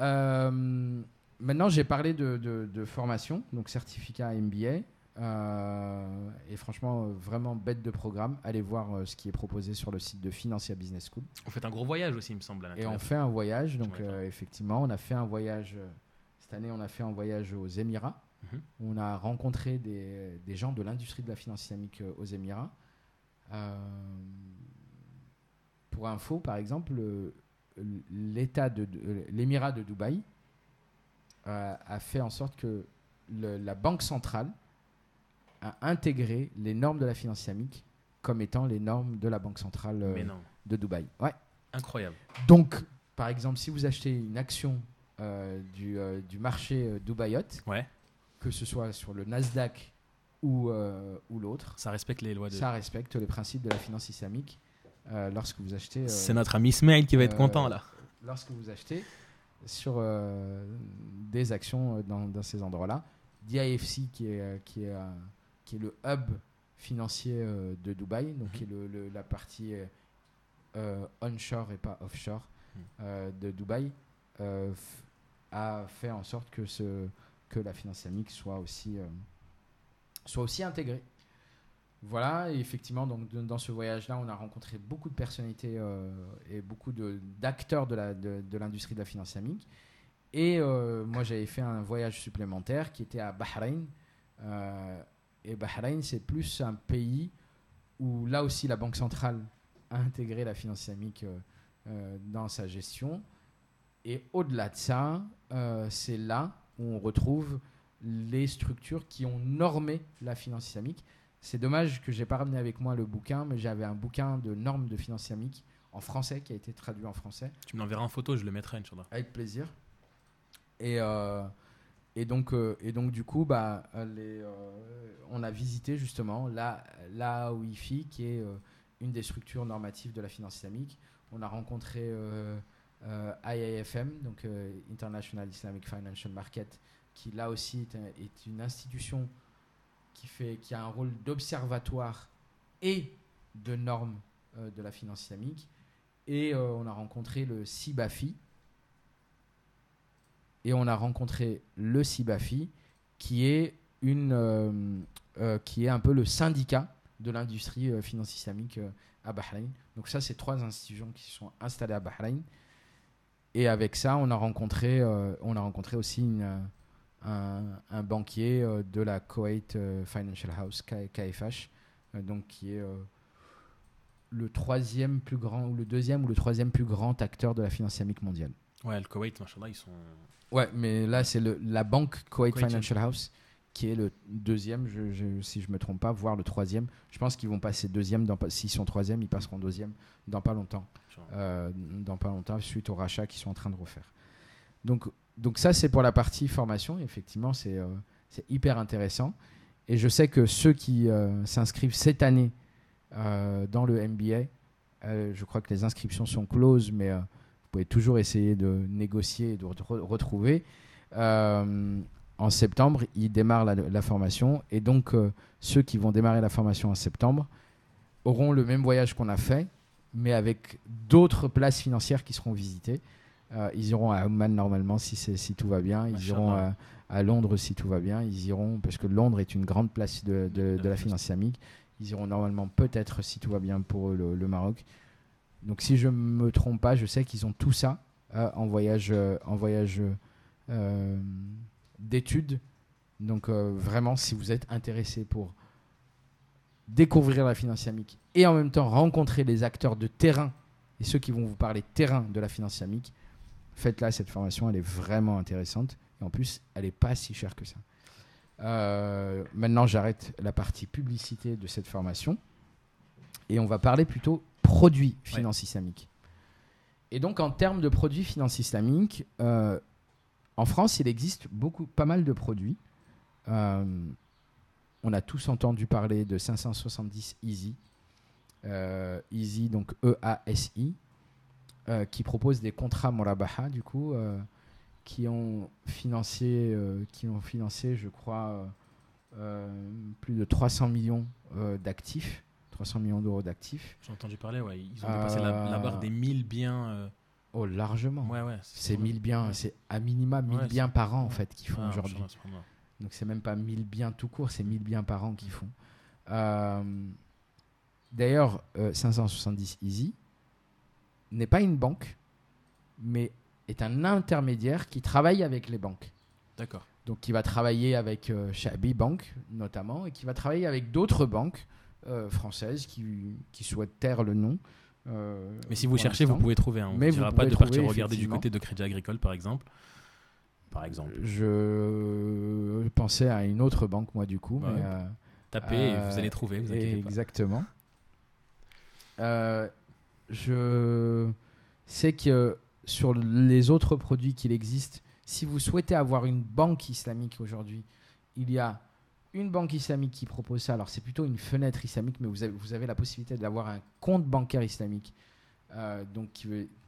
Euh, maintenant, j'ai parlé de, de- de formation, donc certificat MBA. euh, et franchement, vraiment bête de programme. Allez voir euh, ce qui est proposé sur le site de Financia Business School. On fait un gros voyage aussi, il me semble. À Et on fait un voyage. Donc, effectivement, on a fait un voyage. cette année, on a fait un voyage aux Émirats. Mhm. On a rencontré des, des gens de l'industrie de la finance islamique aux Émirats. Pour info, par exemple, le- l'État de, l'Émirat de Dubaï euh, a fait en sorte que le- la banque centrale a intégré les normes de la finance islamique comme étant les normes de la banque centrale euh, de Dubaï. Ouais. incroyable. Donc, par exemple, si vous achetez une action euh, du, euh, du marché euh, Dubaïot, Ouais, que ce soit sur le Nasdaq ou, ou l'autre, ça respecte les lois de. ça respecte les principes de la finance islamique euh, lorsque vous achetez. euh, C'est notre ami Ismail qui va être euh, content là. lorsque vous achetez sur des actions dans, dans ces endroits-là. DIFC, qui est, qui, est, qui est le hub financier de Dubaï, donc Mhm. qui est le- le- la partie onshore et pas offshore Mhm. de Dubaï, a fait en sorte que, ce, que la finance islamique soit aussi, soit aussi intégrée. Voilà, et effectivement, donc, dans ce voyage-là, on a rencontré beaucoup de personnalités euh, et beaucoup d'acteurs de, l'industrie de la finance islamique. Et euh, moi, j'avais fait un voyage supplémentaire qui était à Bahreïn. Euh, et Bahreïn, c'est plus un pays où là aussi la Banque centrale a intégré la finance islamique dans sa gestion. Et au-delà de ça, c'est là où on retrouve les structures qui ont normé la finance islamique. C'est dommage que j'ai pas ramené avec moi le bouquin, mais j'avais un bouquin de normes de finance islamique en français qui a été traduit en français Tu me l'enverras en photo, je le mettrai, Inch'Allah. avec plaisir. Et, euh, et, donc, euh, et donc, du coup, bah, euh, les, euh, on a visité justement la, la qui est une des structures normatives de la finance islamique. On a rencontré IIFM, donc International Islamic Financial Market, qui là aussi est, un- est une institution qui, fait, a un rôle d'observatoire et de normes euh, de la finance islamique. Et euh, on a rencontré le CIBAFI, et on a rencontré le CIBAFI, qui est, une, euh, qui est un peu le syndicat de l'industrie finance islamique à Bahreïn. Donc ça, c'est trois institutions qui sont installées à Bahreïn. Et avec ça, on a rencontré, on a rencontré aussi une, un, un banquier euh, de la Kuwait euh, Financial House, K- KFH, euh, donc qui est le troisième plus grand, ou le deuxième ou le troisième plus grand acteur de la finance islamique mondiale. Ouais, le Koweït, machallah, ils sont. Ouais, mais là, c'est la banque Kuwait Kuwait Financial House qui est le deuxième, je, je- si je me trompe pas, voire le troisième. Je pense qu'ils vont passer deuxième. S'ils sont troisième, ils passeront deuxième dans pas longtemps. euh, dans pas longtemps, suite au rachat qu'ils sont en train de refaire. Donc, donc ça, c'est pour la partie formation. Effectivement, c'est euh, hyper intéressant. Et je sais que ceux qui euh, s'inscrivent cette année euh, dans le MBA, je crois que les inscriptions sont closes, mais vous pouvez toujours essayer de négocier et de re- retrouver. En septembre, ils démarrent la, formation. Et donc, ceux qui vont démarrer la formation en septembre auront le même voyage qu'on a fait, mais avec d'autres places financières qui seront visitées. Euh, ils iront à Oman normalement si, si tout va bien. Ils iront à, à Londres si tout va bien. Ils iront, parce que Londres est une grande place de, de- de la finance islamique. Ils iront normalement peut-être, si tout va bien, pour le, le Maroc. Donc si je ne me trompe pas, je sais qu'ils ont tout ça euh, en voyage, euh, en voyage euh, d'études. Donc euh, vraiment, si vous êtes intéressé pour découvrir la finance islamique et en même temps rencontrer les acteurs de terrain et ceux qui vont vous parler terrain de la finance islamique, faites-la cette formation, elle est vraiment intéressante et en plus elle n'est pas si chère que ça. Euh, maintenant j'arrête la partie publicité de cette formation et on va parler plutôt produits finance islamique. Et donc en termes de produits finance islamique, euh, en France il existe beaucoup, pas mal de produits. Euh, on a tous entendu parler de 570 Easy. Euh, Easy, donc E-A-S-I, euh, qui propose des contrats Morabaha, du coup, euh, qui, ont financé, euh, qui ont financé, je crois, plus de 300 millions d'actifs. 300 millions d'euros d'actifs. J'ai entendu parler, ouais. Ils ont dépassé la, la barre des 1000 biens. Oh, largement. Ouais, ouais. C'est 1000 biens, c'est à minima 1000 Ouais, biens par an, en fait, qu'ils font Ah, aujourd'hui. Donc c'est même pas 1000 biens tout court, c'est 1000 biens par an qu'ils font. D'ailleurs, euh, 570 Easy n'est pas une banque, mais est un intermédiaire qui travaille avec les banques. D'accord. Donc qui va travailler avec euh, Shabi Bank notamment, et qui va travailler avec d'autres banques euh, françaises qui, qui souhaitent taire le nom. euh, Mais si vous cherchez, vous pouvez trouver. hein. On Mais ne dira vous pas de partir regarder du côté de Crédit Agricole, par exemple. Par exemple. Je pensais à une autre banque, moi, du coup. Ouais. mais, euh, Tapez et Euh, vous allez trouver, vous pas. Exactement. Euh, je sais que sur les autres produits qu'il existe, si vous souhaitez avoir une banque islamique aujourd'hui, il y a une banque islamique qui propose ça. Alors c'est plutôt une fenêtre islamique, mais vous avez, vous avez la possibilité d'avoir un compte bancaire islamique. Euh, donc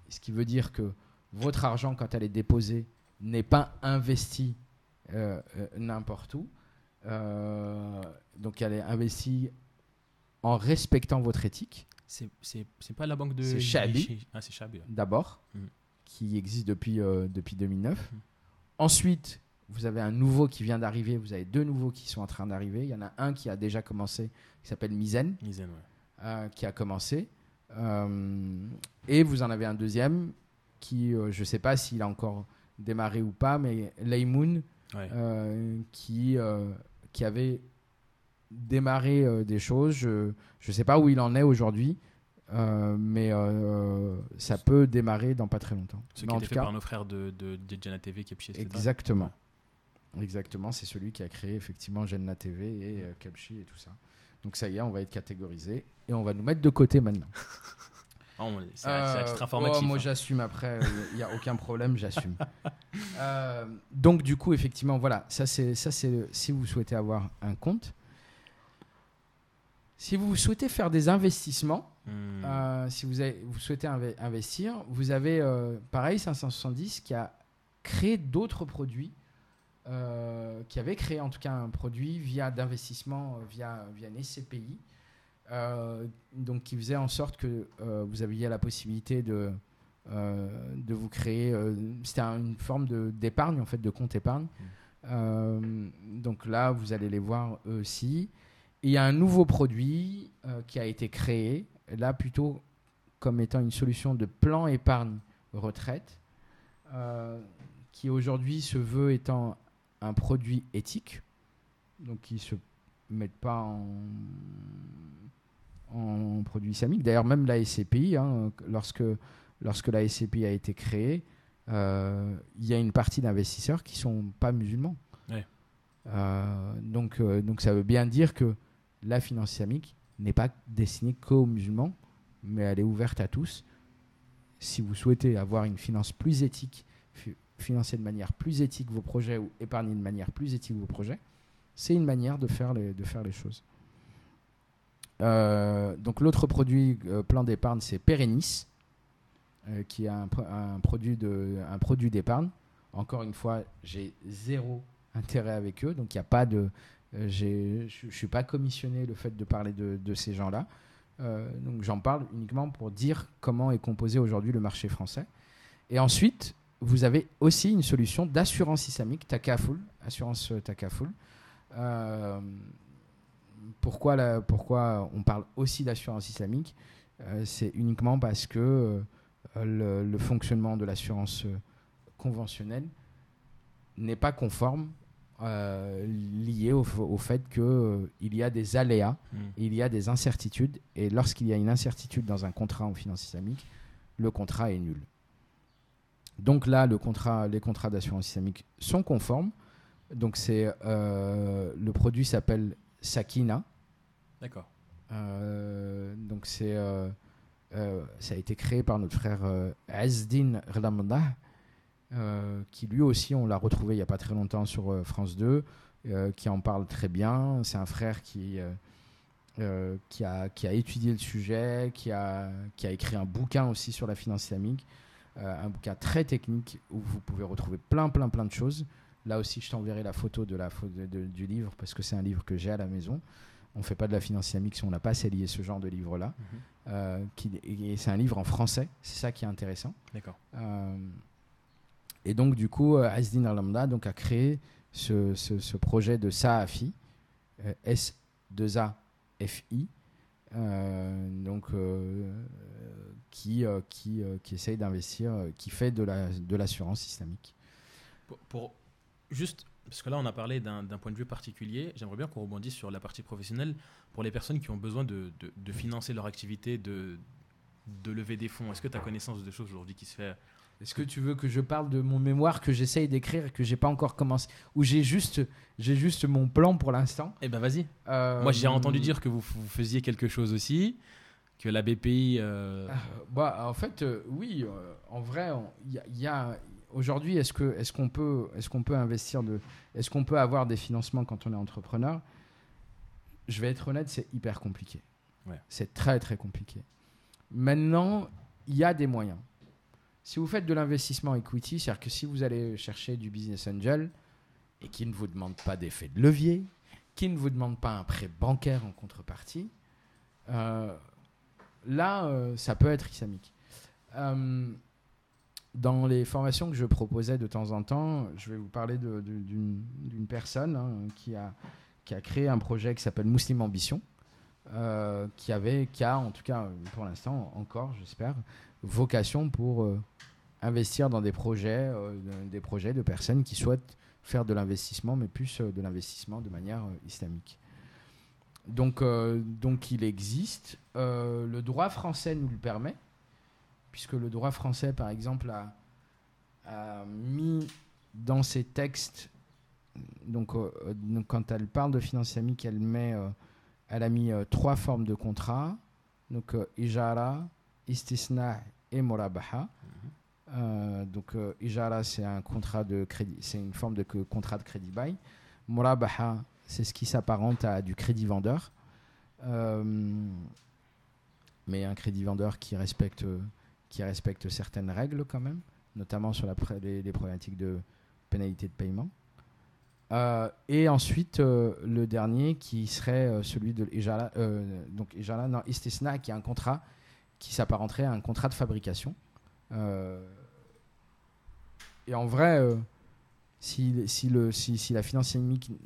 ce qui veut dire que votre argent, quand elle est déposée, n'est pas investi euh, euh, n'importe où. Donc elle est investie en respectant votre éthique, C'est- pas la banque de. C'est Shabi. Ah, c'est Shabi. d'abord, Mhm. qui existe depuis, euh, depuis 2009. Mhm. Ensuite, vous avez un nouveau qui vient d'arriver, vous avez deux nouveaux qui sont en train d'arriver. Il y en a un qui a déjà commencé, qui s'appelle Mizen, Misen, ouais. euh, qui a commencé. Euh, et vous en avez un deuxième qui, euh, je ne sais pas s'il a encore démarré ou pas, mais Laymoon, Ouais. qui, qui avait démarré euh, des choses. Je ne sais pas où il en est aujourd'hui, euh, mais euh, ça peut démarrer dans pas très longtemps. Ce Mais qui a été fait cas, par nos frères de, de, TV qui est pied exactement. Exactement, c'est celui qui a créé effectivement Genna TV et Kapchi et tout ça. Donc ça y est, on va être catégorisé et on va nous mettre de côté maintenant. Oh, c'est oh, moi hein. j'assume après, il n'y a aucun problème, j'assume. Donc du coup, effectivement, voilà, ça c'est ça c'est si vous souhaitez avoir un compte. Si vous souhaitez faire des investissements, Hmm. euh, si vous, avez- vous souhaitez inve- investir, vous avez euh, pareil 570 qui a créé d'autres produits, euh, qui avait créé en tout cas un produit via d'investissement via, via une SCPI, donc qui faisait en sorte que vous aviez la possibilité de, de vous créer, c'était un- une forme d'épargne en fait, de compte épargne. Euh, donc là, vous allez les voir eux aussi. Il y a un nouveau produit euh, qui a été créé, là plutôt comme étant une solution de plan épargne retraite, euh, qui aujourd'hui se veut étant un produit éthique, donc qui ne se mettent pas en, en produit islamique. D'ailleurs, même la SCPI, hein, lorsque, lorsque la SCPI a été créée, euh, il y a une partie d'investisseurs qui sont pas musulmans. Ouais. Euh, donc, euh, donc ça veut bien dire que la finance islamique n'est pas destinée qu'aux musulmans, mais elle est ouverte à tous. Si vous souhaitez avoir une finance plus éthique, fi- financer de manière plus éthique vos projets ou épargner de manière plus éthique vos projets, c'est une manière de faire les, choses. Euh, donc l'autre produit euh, plan d'épargne, c'est Perennis, euh, qui est un, pro- un produit d'épargne. Encore une fois, j'ai zéro intérêt avec eux, donc il n'y a pas de, je ne suis pas commissionné le fait de parler de, ces gens-là. Euh, donc j'en parle uniquement pour dire comment est composé aujourd'hui le marché français. Et ensuite, vous avez aussi une solution d'assurance islamique, Takaful, assurance euh, Takaful. Euh, pourquoi, on parle aussi d'assurance islamique? Euh, C'est uniquement parce que euh, le, fonctionnement de l'assurance euh, conventionnelle n'est pas conforme euh, lié au, fait qu'il y a des aléas Mm. il y a des incertitudes et lorsqu'il y a une incertitude dans un contrat en finance islamique, le contrat est nul. Donc là, le contrat, les contrats d'assurance islamique sont conformes. Donc c'est euh, le produit s'appelle Sakina. D'accord. Euh, donc c'est euh, euh, ça a été créé par notre frère euh, Azdin Ramadah, euh, qui lui aussi on l'a retrouvé il n'y a pas très longtemps sur euh, France 2, euh, qui en parle très bien. C'est un frère qui euh, euh, qui a qui a étudié le sujet, qui a qui a écrit un bouquin aussi sur la finance islamique, euh, un bouquin très technique où vous pouvez retrouver plein plein plein de choses. Là aussi, je t'enverrai la photo de la pho- de- de- du livre parce que c'est un livre que j'ai à la maison. On fait pas de la finance islamique si on n'a pas lié ce genre de livre-là. Mhm. Euh, et c'est un livre en français, c'est ça qui est intéressant. D'accord. Euh, et donc, du coup, euh, Azdin Al-Lamda donc, a créé ce, ce- projet de SAAFI, euh, S2AFI, euh, donc, euh, qui, qui, qui essaye d'investir, qui fait de la- de l'assurance islamique. Pour, juste, parce que là on a parlé d'un d'un point de vue particulier, j'aimerais bien qu'on rebondisse sur la partie professionnelle pour les personnes qui ont besoin de, de- de financer leur activité, de, de lever des fonds. Est-ce que tu as connaissance de choses aujourd'hui qui se fait Est-ce que tu veux que je parle de mon mémoire que j'essaye d'écrire et que j'ai pas encore commencé Ou j'ai juste, j'ai juste mon plan pour l'instant? Eh ben vas-y. Euh, Moi j'ai entendu dire que vous, vous faisiez quelque chose aussi, que la BPI... euh, Ah, bah, en fait, euh, oui. en vrai, il y a, il y a- aujourd'hui, est-ce que est-ce qu'on peut est-ce qu'on peut investir de est-ce qu'on peut avoir des financements quand on est entrepreneur? Je vais être honnête, c'est hyper compliqué. Ouais. C'est très très compliqué. Maintenant, il y a des moyens. Si vous faites de l'investissement equity, c'est-à-dire que si vous allez chercher du business angel et qui ne vous demande pas d'effet de levier, qui ne vous demande pas un prêt bancaire en contrepartie, euh, là, euh, ça peut être islamique. Euh, dans les formations que je proposais de temps en temps, je vais vous parler d'une personne hein, qui, a, qui a créé un projet qui s'appelle Muslim Ambition, qui, avait, qui a, en tout cas pour l'instant encore, j'espère, vocation pour euh, investir dans des projets, euh, de- des projets de personnes qui souhaitent faire de l'investissement, mais plus euh, de l'investissement de manière islamique. Donc, donc il existe. Le droit français nous le permet, puisque le droit français, par exemple, a, mis dans ses textes, donc, quand elle parle de finance islamique, elle, met, elle a mis trois formes de contrat, donc ijara, istisna et morabaha. Euh, donc euh, ijara, c'est une forme de contrat de crédit bail. Morabaha, c'est ce qui s'apparente à du crédit vendeur. Euh, mais un crédit vendeur qui respecte, certaines règles quand même, notamment sur les, problématiques de pénalité de paiement. Et ensuite, le dernier qui serait celui de euh, donc Ijala, non, Istisna, qui est un contrat qui s'apparenterait à un contrat de fabrication. Euh, et en vrai, euh, si, si, le, si, si la finance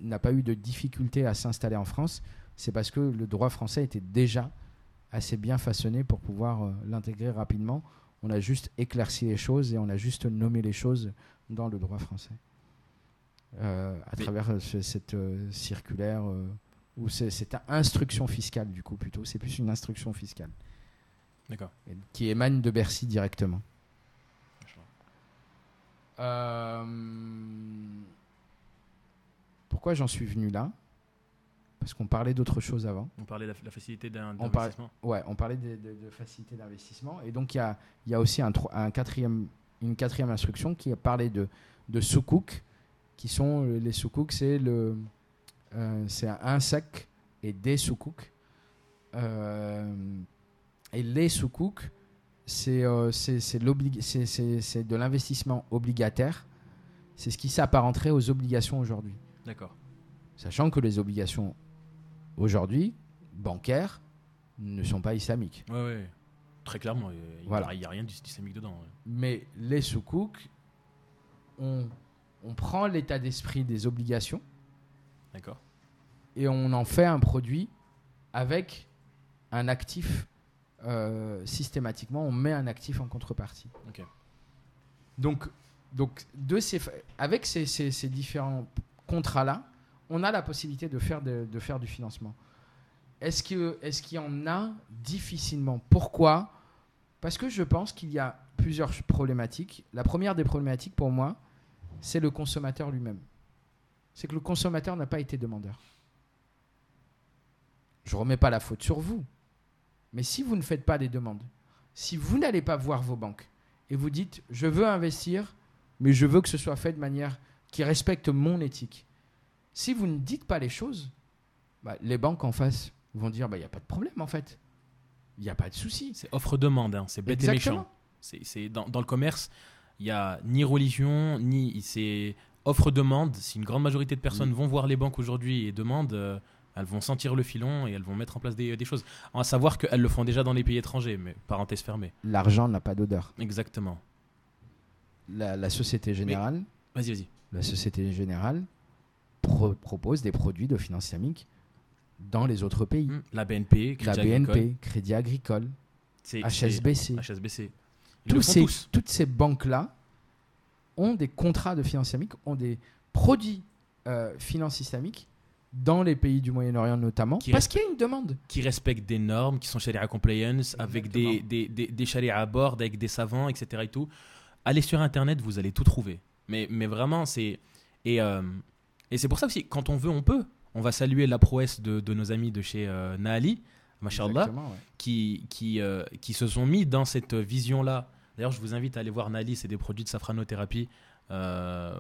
n'a pas eu de difficulté à s'installer en France, c'est parce que le droit français était déjà assez bien façonné pour pouvoir euh, l'intégrer rapidement. On a juste éclairci les choses et on a juste nommé les choses dans le droit français. À travers ce- cette circulaire, ou cette instruction fiscale du coup plutôt, c'est plus une instruction fiscale qui émane de Bercy directement. Euh, Pourquoi j'en suis venu là? Parce qu'on parlait d'autre chose avant. On parlait de la, la facilité d'investissement. Ouais, on parlait de, de- de facilité d'investissement. Et donc, il y a, il y a aussi un, quatrième, une quatrième instruction qui a parlé de, de sukuk, qui sont euh, les sukuk, c'est le, euh, c'est un sec et des sukuk. Euh, et les c'est euh, c'est- de l'investissement obligataire. C'est ce qui s'apparenterait aux obligations aujourd'hui. D'accord. Sachant que les obligations aujourd'hui, bancaires, ne sont pas islamiques. Ouais, ouais. Très clairement, il n'y Voilà. a, rien d'islamique dedans. ouais. Mais les soukouk, on, on prend l'état d'esprit des obligations D'accord. et on en fait un produit avec un actif. Euh, systématiquement, on met un actif en contrepartie. Donc, donc de ces, fa- avec ces, ces- ces différents contrats-là, on a la possibilité de faire, de, de faire du financement. Est-ce que- est-ce qu'il y en a difficilement? Pourquoi? Parce que je pense qu'il y a plusieurs problématiques. La première des problématiques pour moi, c'est le consommateur lui-même. C'est que le consommateur n'a pas été demandeur. Je ne remets pas la faute sur vous. Mais si vous ne faites pas des demandes, si vous n'allez pas voir vos banques et vous dites je veux investir, mais je veux que ce soit fait de manière qui respecte mon éthique. Si vous ne dites pas les choses, bah, les banques en face vont dire bah, il n'y a pas de problème en fait. Il n'y a pas de souci. C'est offre-demande, hein, c'est bête et méchant. C'est, c'est dans, dans le commerce, il n'y a ni religion, ni. C'est offre-demande. Si une grande majorité de personnes Mm. vont voir les banques aujourd'hui et demandent, euh, elles vont sentir le filon et elles vont mettre en place des, des choses. À savoir qu'elles le font déjà dans les pays étrangers, mais parenthèse fermée. L'argent n'a pas d'odeur. Exactement. La, la Société Générale, Vas-y, vas-y. la Société Générale pro- propose des produits de finance islamique dans les autres pays. Mm. La BNP, La Crédit BNP, Agricole, Crédit Agricole, HSBC. HSBC. Tous ces- tous. toutes ces banques-là ont des contrats de finance islamique, ont des produits euh, finance islamique dans les pays du Moyen-Orient notamment, Qui parce qu'il y a une demande. qui respectent des normes, qui sont sharia compliance, avec des, des, des, des sharia à bord, avec des savants, etc. Et tout. Allez sur Internet, vous allez tout trouver. Mais, mais vraiment, c'est. Et, euh, et c'est pour ça aussi, quand on veut, on peut. On va saluer la prouesse de, de nos amis de chez euh, Naali, mashallah, ouais. qui, qui, euh, qui se sont mis dans cette vision-là. D'ailleurs, je vous invite à aller voir Naali, c'est des produits de safranothérapie. Euh,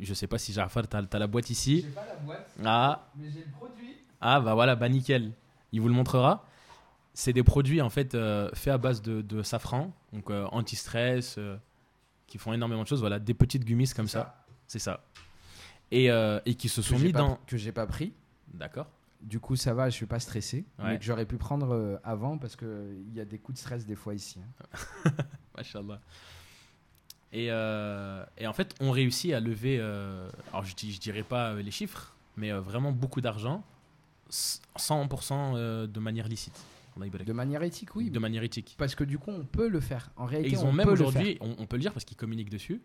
je sais pas si Jafar, tu as, la boîte ici. Pas la boîte, Ah, mais j'ai le produit. ah bah voilà, bah nickel. Il vous le montrera. C'est des produits en fait euh, faits à base de, de safran, donc euh, anti-stress, euh, qui font énormément de choses. Voilà, des petites gummies comme ça, c'est ça. Et, et qui se sont mis pas, dans. que j'ai pas pris. D'accord. Du coup, ça va, je suis pas stressé, Ouais. mais que j'aurais pu prendre avant parce que il y a des coups de stress des fois ici. hein. Machallah. Et, euh, et en fait, on réussit à lever, euh, alors je, dis- je dirais pas euh, les chiffres, mais euh, vraiment beaucoup d'argent, s- 100% euh, de manière licite. De manière éthique, oui. de manière éthique. Parce que du coup, on peut le faire. En Et réalité, ils ont on même aujourd'hui, on, on peut le dire parce qu'ils communiquent dessus.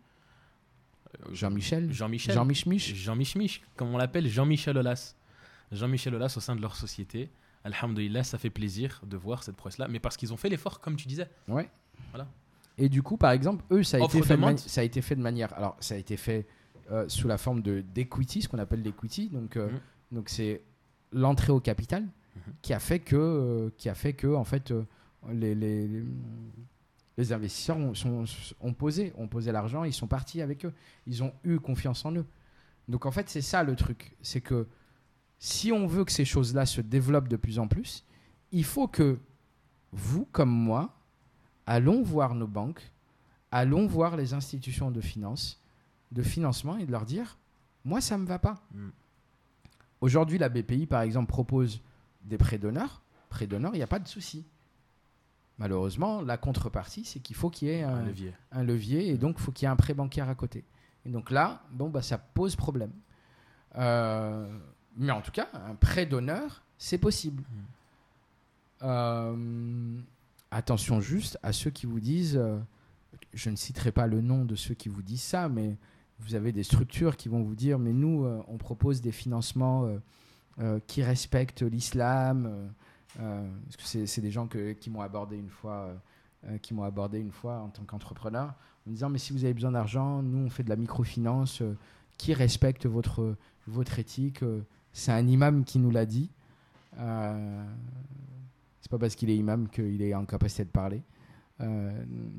Jean-Michel. Jean-Michel. Jean Michmich. Jean Michmich, comme on l'appelle, Jean-Michel Aulas. Jean-Michel Aulas au sein de leur société. Alhamdulillah, ça fait plaisir de voir cette prouesse-là, mais parce qu'ils ont fait l'effort, comme tu disais. Ouais. Voilà. Et du coup, par exemple, eux, ça a, Offre été fait, de demande. mani- ça a été fait de manière. Alors, ça a été fait euh, sous la forme de d'equity, ce qu'on appelle l'equity. Donc, euh, Mhm. donc c'est l'entrée au capital Mhm. qui a fait que, euh, qui a fait que, en fait, les, les, les- les investisseurs ont, sont- ont posé, ont posé l'argent, ils sont partis avec eux, ils ont eu confiance en eux. Donc, en fait, c'est ça le truc, c'est que si on veut que ces choses-là se développent de plus en plus, il faut que vous, comme moi, allons voir nos banques, allons voir les institutions de finance, de financement et de leur dire, moi, ça ne me va pas. Mm. Aujourd'hui, la BPI, par exemple, propose des prêts d'honneur. Prêts d'honneur, il n'y a pas de souci. Malheureusement, la contrepartie, c'est qu'il faut qu'il y ait Un un, levier. un levier et donc il faut qu'il y ait un prêt bancaire à côté. Et donc là, bon, bah, ça pose problème. Euh, mais en tout cas, un prêt d'honneur, c'est possible. Euh, attention juste à ceux qui vous disent, euh, je ne citerai pas le nom de ceux qui vous disent ça, mais vous avez des structures qui vont vous dire, mais nous, euh, on propose des financements euh, qui respectent l'islam. parce que c'est des gens qui m'ont abordé une fois. qui m'ont abordé une fois en tant qu'entrepreneur en disant mais si vous avez besoin d'argent, nous on fait de la microfinance, qui respecte votre, éthique C'est un imam qui nous l'a dit. C'est pas parce qu'il est imam qu'il est en capacité de parler. Euh,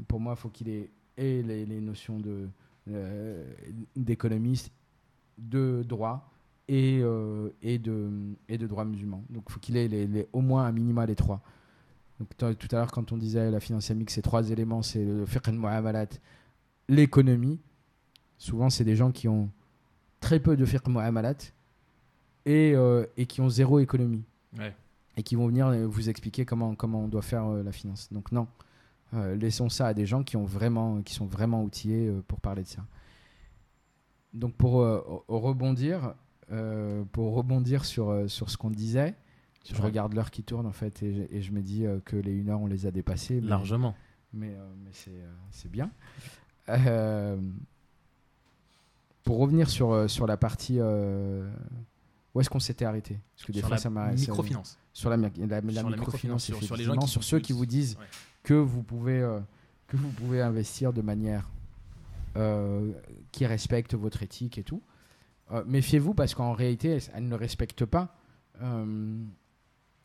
pour moi, il faut qu'il ait et les, notions de, euh, d'économiste, de droit et, euh, et, de, et de droit musulman. Donc il faut qu'il ait au moins un minima les trois. Donc, tout à l'heure, quand on disait la finance islamique, c'est trois éléments c'est le fiqh al-mu'amalat, l'économie. Souvent, c'est des gens qui ont très peu de fiqh mu'amalat et, et qui ont zéro économie Ouais. Et qui vont venir euh, vous expliquer comment, comment on doit faire euh, la finance. Donc non, Euh, laissons ça à des gens qui, ont vraiment, qui sont vraiment outillés pour parler de ça. Donc pour re- rebondir, pour rebondir sur, sur ce qu'on disait, je regarde l'heure qui tourne en fait et, je- et je me dis euh, que les 1 heure on les a dépassées. mais- Largement. mais, euh, mais c'est euh, bien. Pour revenir sur, sur la partie. Où est-ce qu'on s'était arrêté? Parce que des Sur fois, la ça m'a. microfinance. Sur la, microfinance, microfinance, sur- sur les gens qui- sur ceux qui vous disent Ouais. que vous pouvez, euh, que vous pouvez investir de manière euh, qui respecte votre éthique et tout. Euh, Méfiez-vous parce qu'en réalité, elle, ne respecte pas.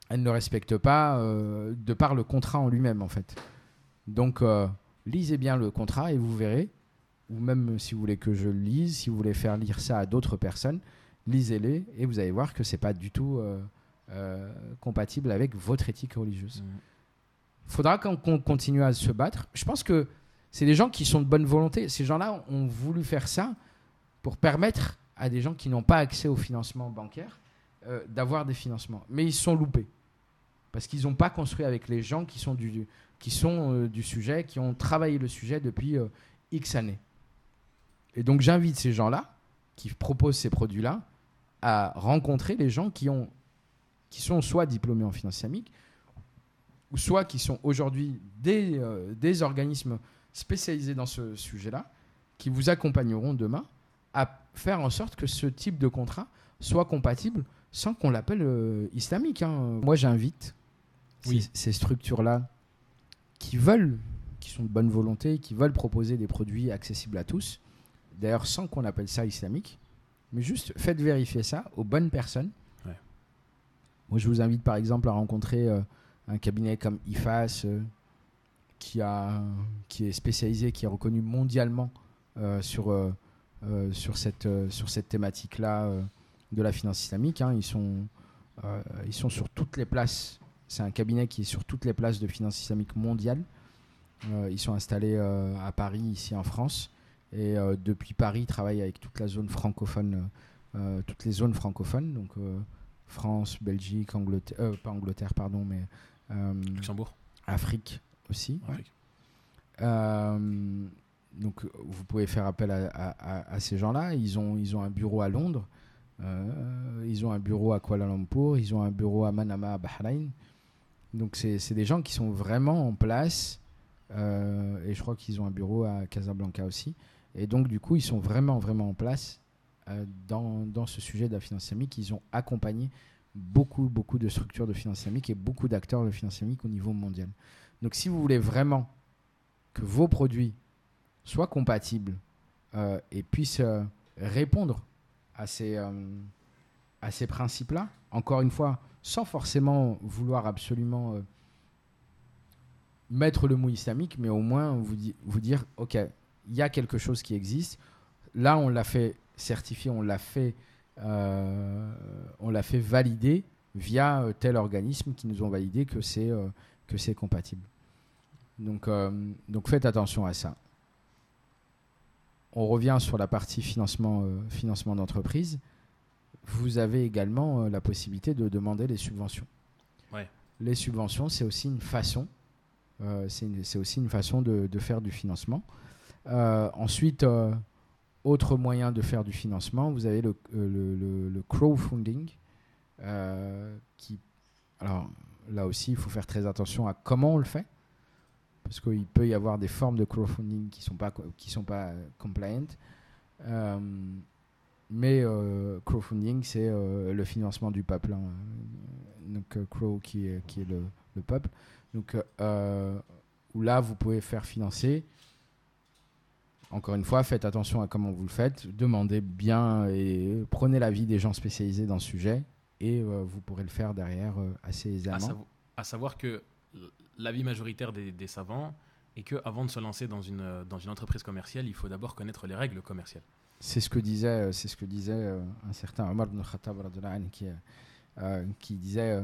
elle ne respecte pas de par le contrat en lui-même en fait. Donc lisez bien le contrat et vous verrez. Ou même si vous voulez que je le lise, si vous voulez faire lire ça à d'autres personnes, lisez-les et vous allez voir que c'est pas du tout euh, euh, compatible avec votre éthique religieuse Mm. faudra qu'on continue à se battre. Je pense que c'est des gens qui sont de bonne volonté. Ces gens-là ont voulu faire ça pour permettre à des gens qui n'ont pas accès au financement bancaire euh, d'avoir des financements. Mais ils se sont loupés. Parce qu'ils n'ont pas construit avec les gens qui sont du, qui sont, du sujet, qui ont travaillé le sujet depuis X années. Et donc j'invite ces gens-là, qui proposent ces produits-là, à rencontrer les gens qui, ont, qui sont soit diplômés en finance islamique, ou soit qui sont aujourd'hui des, euh, des organismes spécialisés dans ce sujet-là, qui vous accompagneront demain à faire en sorte que ce type de contrat soit compatible sans qu'on l'appelle euh, islamique. hein. Moi, j'invite Oui. ces, ces structures-là qui veulent, qui sont de bonne volonté, qui veulent proposer des produits accessibles à tous, d'ailleurs sans qu'on appelle ça islamique, mais juste faites vérifier ça aux bonnes personnes. Ouais. Moi, je vous invite par exemple à rencontrer euh, un cabinet comme IFAS, euh, qui, a, qui est spécialisé, qui est reconnu mondialement euh, sur, sur cette, sur cette thématique-là de la finance islamique. hein. Ils, sont, ils sont sur toutes les places. C'est un cabinet qui est sur toutes les places de finance islamique mondiale. Ils sont installés à Paris, ici en France. Et euh, depuis Paris, ils travaillent avec toute la zone francophone, euh, toutes les zones francophones. Donc euh, France, Belgique, Angleterre, euh, pas Angleterre, pardon, mais euh, Luxembourg. Afrique aussi. Afrique. Euh, donc, vous pouvez faire appel à, à- à- à ces gens-là. Ils ont, ils ont un bureau à Londres, euh, ils ont un bureau à Kuala Lumpur, ils ont un bureau à Manama, à Bahreïn. Donc, c'est c'est des gens qui sont vraiment en place. euh, et je crois qu'ils ont un bureau à Casablanca aussi. Et donc, du coup, ils sont vraiment, vraiment en place euh, dans, dans ce sujet de la finance islamique. Ils ont accompagné beaucoup, beaucoup de structures de finance islamique et beaucoup d'acteurs de finance islamique au niveau mondial. Donc, si vous voulez vraiment que vos produits soient compatibles euh, et puissent euh, répondre à ces, ces principes-là, encore une fois, sans forcément vouloir absolument mettre le mot islamique, mais au moins vous, vous dire, OK, il y a quelque chose qui existe. Là, on l'a fait certifier, on l'a fait, euh, on l'a fait valider via euh, tel organisme qui nous ont validé que c'est euh, que c'est compatible. Donc, euh, donc faites attention à ça. On revient sur la partie financement, financement d'entreprise. Vous avez également la possibilité de demander les subventions. Ouais. Les subventions, c'est aussi une façon, c'est une- c'est aussi une façon de, de faire du financement. Euh, ensuite, euh, autre moyen de faire du financement, vous avez le, euh, le- crowdfunding, qui, alors là aussi, il faut faire très attention à comment on le fait, parce qu'il peut y avoir des formes de crowdfunding qui sont pas qui sont pas compliant. Mais crowdfunding, c'est le financement du peuple. hein. Donc crow qui est, qui est le, le peuple. Donc où là, vous pouvez faire financer. Encore une fois, faites attention à comment vous le faites. Demandez bien et prenez l'avis des gens spécialisés dans le sujet et euh, vous pourrez le faire derrière euh, assez À, aisément. savo- à savoir que l'avis majoritaire des, des savants est que avant de se lancer dans une, dans une entreprise commerciale, il faut d'abord connaître les règles commerciales. C'est ce que disait, euh, c'est ce que disait un certain Omar ibn Khattab qui, euh, qui disait euh,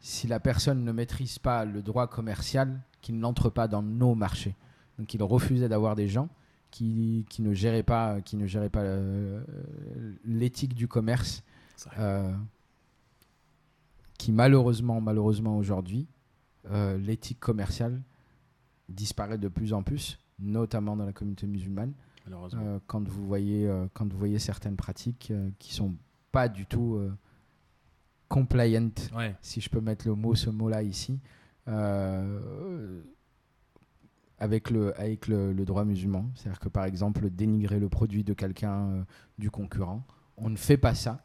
si la personne ne maîtrise pas le droit commercial, qu'il n'entre pas dans nos marchés. Donc il refusait d'avoir des gens qui, qui ne géraient pas, qui ne géraient pas euh, l'éthique du commerce, euh, qui malheureusement, malheureusement aujourd'hui, euh, l'éthique commerciale disparaît de plus en plus, notamment dans la communauté musulmane. Euh, quand vous voyez quand vous voyez certaines pratiques qui sont pas du tout compliant ouais, si je peux mettre le mot ce mot là ici avec le avec le, le droit musulman c'est à dire que par exemple dénigrer le produit de quelqu'un euh, du concurrent on ne fait pas ça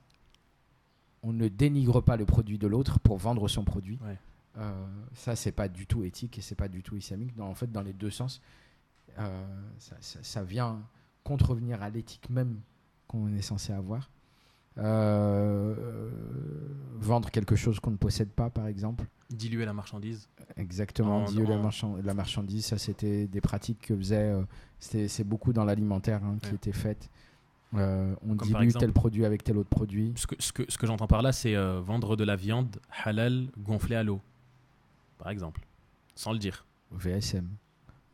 on ne dénigre pas le produit de l'autre pour vendre son produit Ouais. Euh, ça c'est pas du tout éthique et c'est pas du tout islamique Dans- en fait dans les deux sens euh, ça, ça- ça vient contrevenir à l'éthique même qu'on est censé avoir. Euh, vendre quelque chose qu'on ne possède pas, par exemple. Diluer la marchandise. Exactement. En- Diluer la, en- marchand- la marchandise, ça c'était des pratiques que faisait. euh, c'est beaucoup dans l'alimentaire hein, qui Ouais. étaient faites. Euh, on Comme dilue exemple- tel produit avec tel autre produit. Ce que, ce que, ce que j'entends par là, c'est euh, vendre de la viande halal gonflée à l'eau, par exemple, sans le dire. VSM.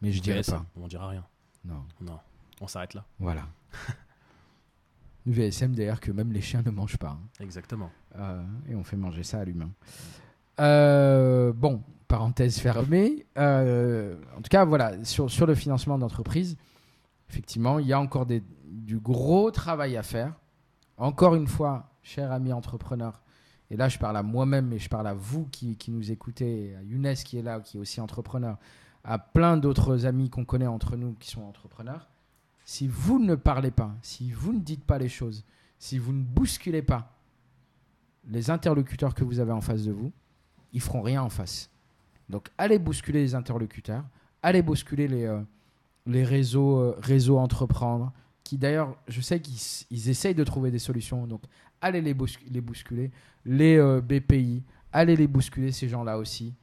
Mais je dirais pas. On dira rien. Non. Non, on s'arrête là. Voilà. VSM d'ailleurs que même les chiens ne mangent pas. hein. Exactement. Euh, et on fait manger ça à l'humain. Euh, bon, parenthèse fermée. Euh, en tout cas, voilà, sur, le financement d'entreprise, effectivement, il y a encore du gros travail à faire. Encore une fois, cher ami entrepreneur, et là je parle à moi-même, mais je parle à vous qui, qui nous écoutez, à Younes qui est là, qui est aussi entrepreneur, à plein d'autres amis qu'on connaît entre nous qui sont entrepreneurs. Si vous ne parlez pas, si vous ne dites pas les choses, si vous ne bousculez pas les interlocuteurs que vous avez en face de vous, ils feront rien en face. Donc allez bousculer les interlocuteurs, allez bousculer les, euh, les réseaux, euh, réseaux entreprendre, qui d'ailleurs, je sais qu'ils essayent de trouver des solutions, donc allez les, bouscu- les bousculer, les euh, BPI, allez les bousculer, ces gens-là aussi.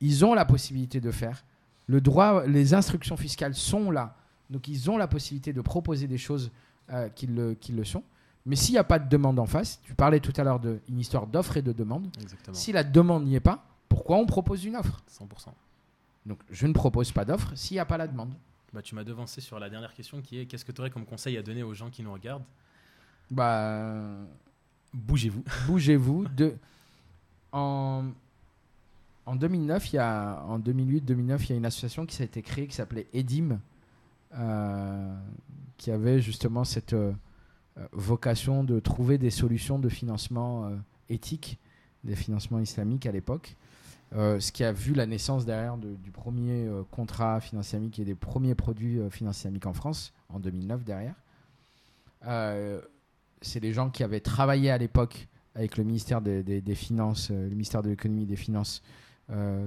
Ils ont la possibilité de faire. Le droit, les instructions fiscales sont là, donc ils ont la possibilité de proposer des choses qu'ils le, qu'ils le sont. Mais s'il n'y a pas de demande en face, tu parlais tout à l'heure d'une histoire d'offre et de demande. Exactement. Si la demande n'y est pas, pourquoi on propose une offre? 100%. Donc je ne propose pas d'offre s'il n'y a pas la demande. Bah, tu m'as devancé sur la dernière question qui est qu'est-ce que tu aurais comme conseil à donner aux gens qui nous regardent? Bah, Bougez-vous. bougez-vous. De... En... en 2009, il y a... en 2008-2009, il y a une association qui s'est été créée qui s'appelait EDIM, euh, qui avait justement cette euh, euh, vocation de trouver des solutions de financement euh, éthique, des financements islamiques à l'époque. Euh, ce qui a vu la naissance derrière de- du premier euh, contrat financier islamique et des premiers produits euh, financiers islamiques en France en 2009 derrière. Euh, c'est les gens qui avaient travaillé à l'époque avec le ministère des, Finances, euh, le ministère de l'économie et des Finances euh,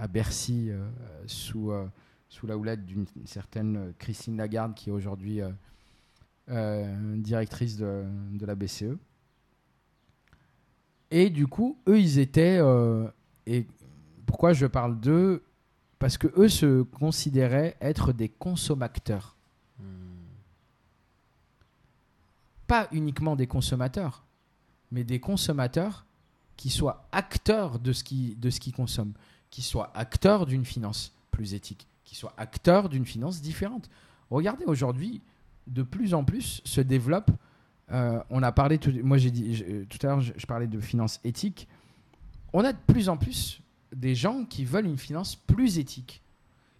à Bercy euh, sous, euh, sous la houlette d'une certaine euh, Christine Lagarde qui est aujourd'hui euh, euh, directrice de, de la BCE. Et du coup, eux, ils étaient... euh, et pourquoi je parle d'eux? Parce que eux se considéraient être des consommateurs. Hmm. pas uniquement des consommateurs, mais des consommateurs qui soient acteurs de ce qu'ils de ce qu'ils consomment, qui soient acteurs d'une finance plus éthique, qui soient acteurs d'une finance différente. Regardez aujourd'hui, de plus en plus se développe. euh, on a parlé, tout, moi j'ai dit je- tout à l'heure, je, je parlais de finance éthique. On a de plus en plus des gens qui veulent une finance plus éthique,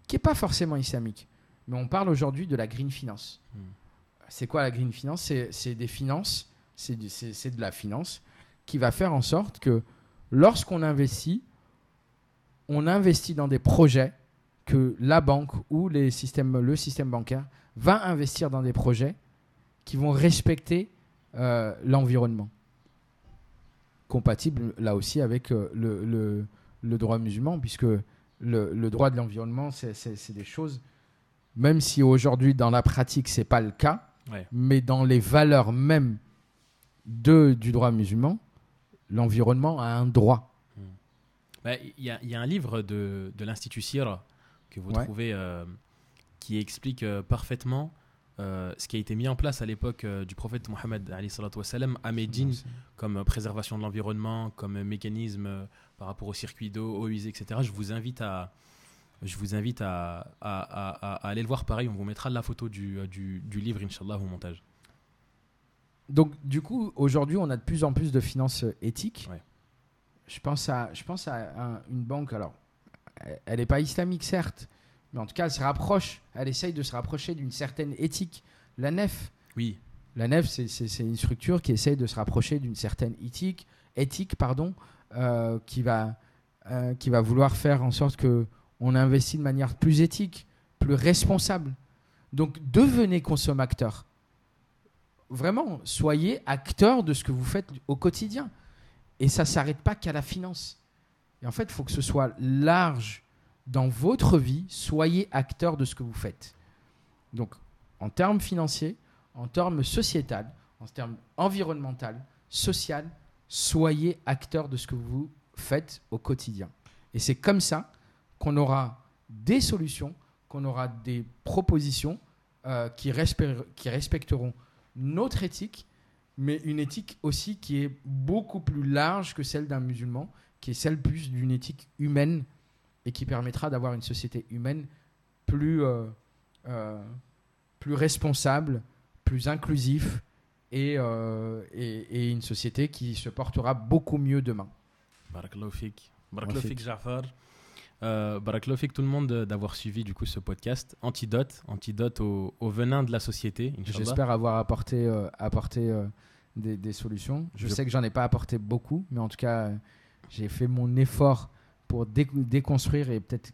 qui n'est pas forcément islamique. Mais on parle aujourd'hui de la green finance. Hmm. C'est quoi la green finance? C'est c'est des finances, c'est du- c'est c'est de la finance qui va faire en sorte que lorsqu'on investit, on investit dans des projets que la banque ou les systèmes, le système bancaire va investir dans des projets qui vont respecter euh, l'environnement. Compatible là aussi avec euh, le, le- le droit musulman, puisque le, le droit de l'environnement, c'est- des choses, même si aujourd'hui dans la pratique c'est pas le cas, Ouais. mais dans les valeurs même de, du droit musulman, l'environnement a un droit. Bah, Il y, a- il y a un livre de, de l'Institut Sira que vous Ouais. trouvez euh, qui explique euh, parfaitement euh, ce qui a été mis en place à l'époque euh, du prophète Mohammed à Médine comme préservation de l'environnement, comme mécanisme euh, par rapport au circuit d'eau, eau usée, etc. Je vous invite à, je vous invite à, à- à- à- à aller le voir. Pareil, on vous mettra la photo du, du, du livre, Inch'Allah, au montage. Donc, du coup, aujourd'hui, on a de plus en plus de finances éthiques. Ouais. Je pense à, je pense à un- une banque, alors, elle n'est pas islamique, certes, mais en tout cas, elle se rapproche, elle essaye de se rapprocher d'une certaine éthique. La nef, Oui, la nef, c'est- une structure qui essaye de se rapprocher d'une certaine éthique, éthique pardon, euh, qui, va, euh, qui va vouloir faire en sorte que on investit de manière plus éthique, plus responsable. Donc, devenez consommateur. Vraiment, soyez acteur de ce que vous faites au quotidien. Et ça ne s'arrête pas qu'à la finance. Et en fait, il faut que ce soit large dans votre vie. Soyez acteur de ce que vous faites. Donc, en termes financiers, en termes sociétal, en termes environnemental, social, soyez acteur de ce que vous faites au quotidien. Et c'est comme ça qu'on aura des solutions, qu'on aura des propositions euh, qui, respect- qui respecteront notre éthique, mais une éthique aussi qui est beaucoup plus large que celle d'un musulman, qui est celle plus d'une éthique humaine et qui permettra d'avoir une société humaine plus, euh, euh, plus responsable, plus inclusif et, euh, et, et une société qui se portera beaucoup mieux demain. Barakallahu fik. Barakallahu Fik. fik, Jafar. Euh, Barakallahu fik tout le monde d'avoir suivi du coup ce podcast. Antidote, antidote au, au venin de la société. J'espère avoir apporté, euh, apporté euh, des, des solutions. Je, Je- sais que j'en ai pas apporté beaucoup, mais en tout cas, j'ai fait mon effort pour dé- déconstruire et peut-être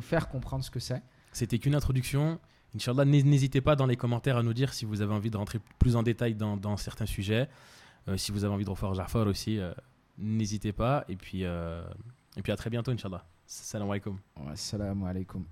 faire comprendre ce que c'est. C'était qu'une introduction. Inch'Allah, n'hé- n'hésitez pas dans les commentaires à nous dire si vous avez envie de rentrer plus en détail dans, dans certains sujets. Euh, si vous avez envie de refaire Jafar aussi, euh, n'hésitez pas. Et puis, euh, et puis à très bientôt, Inch'Allah. Salam alaikum. Assalamu alaikum.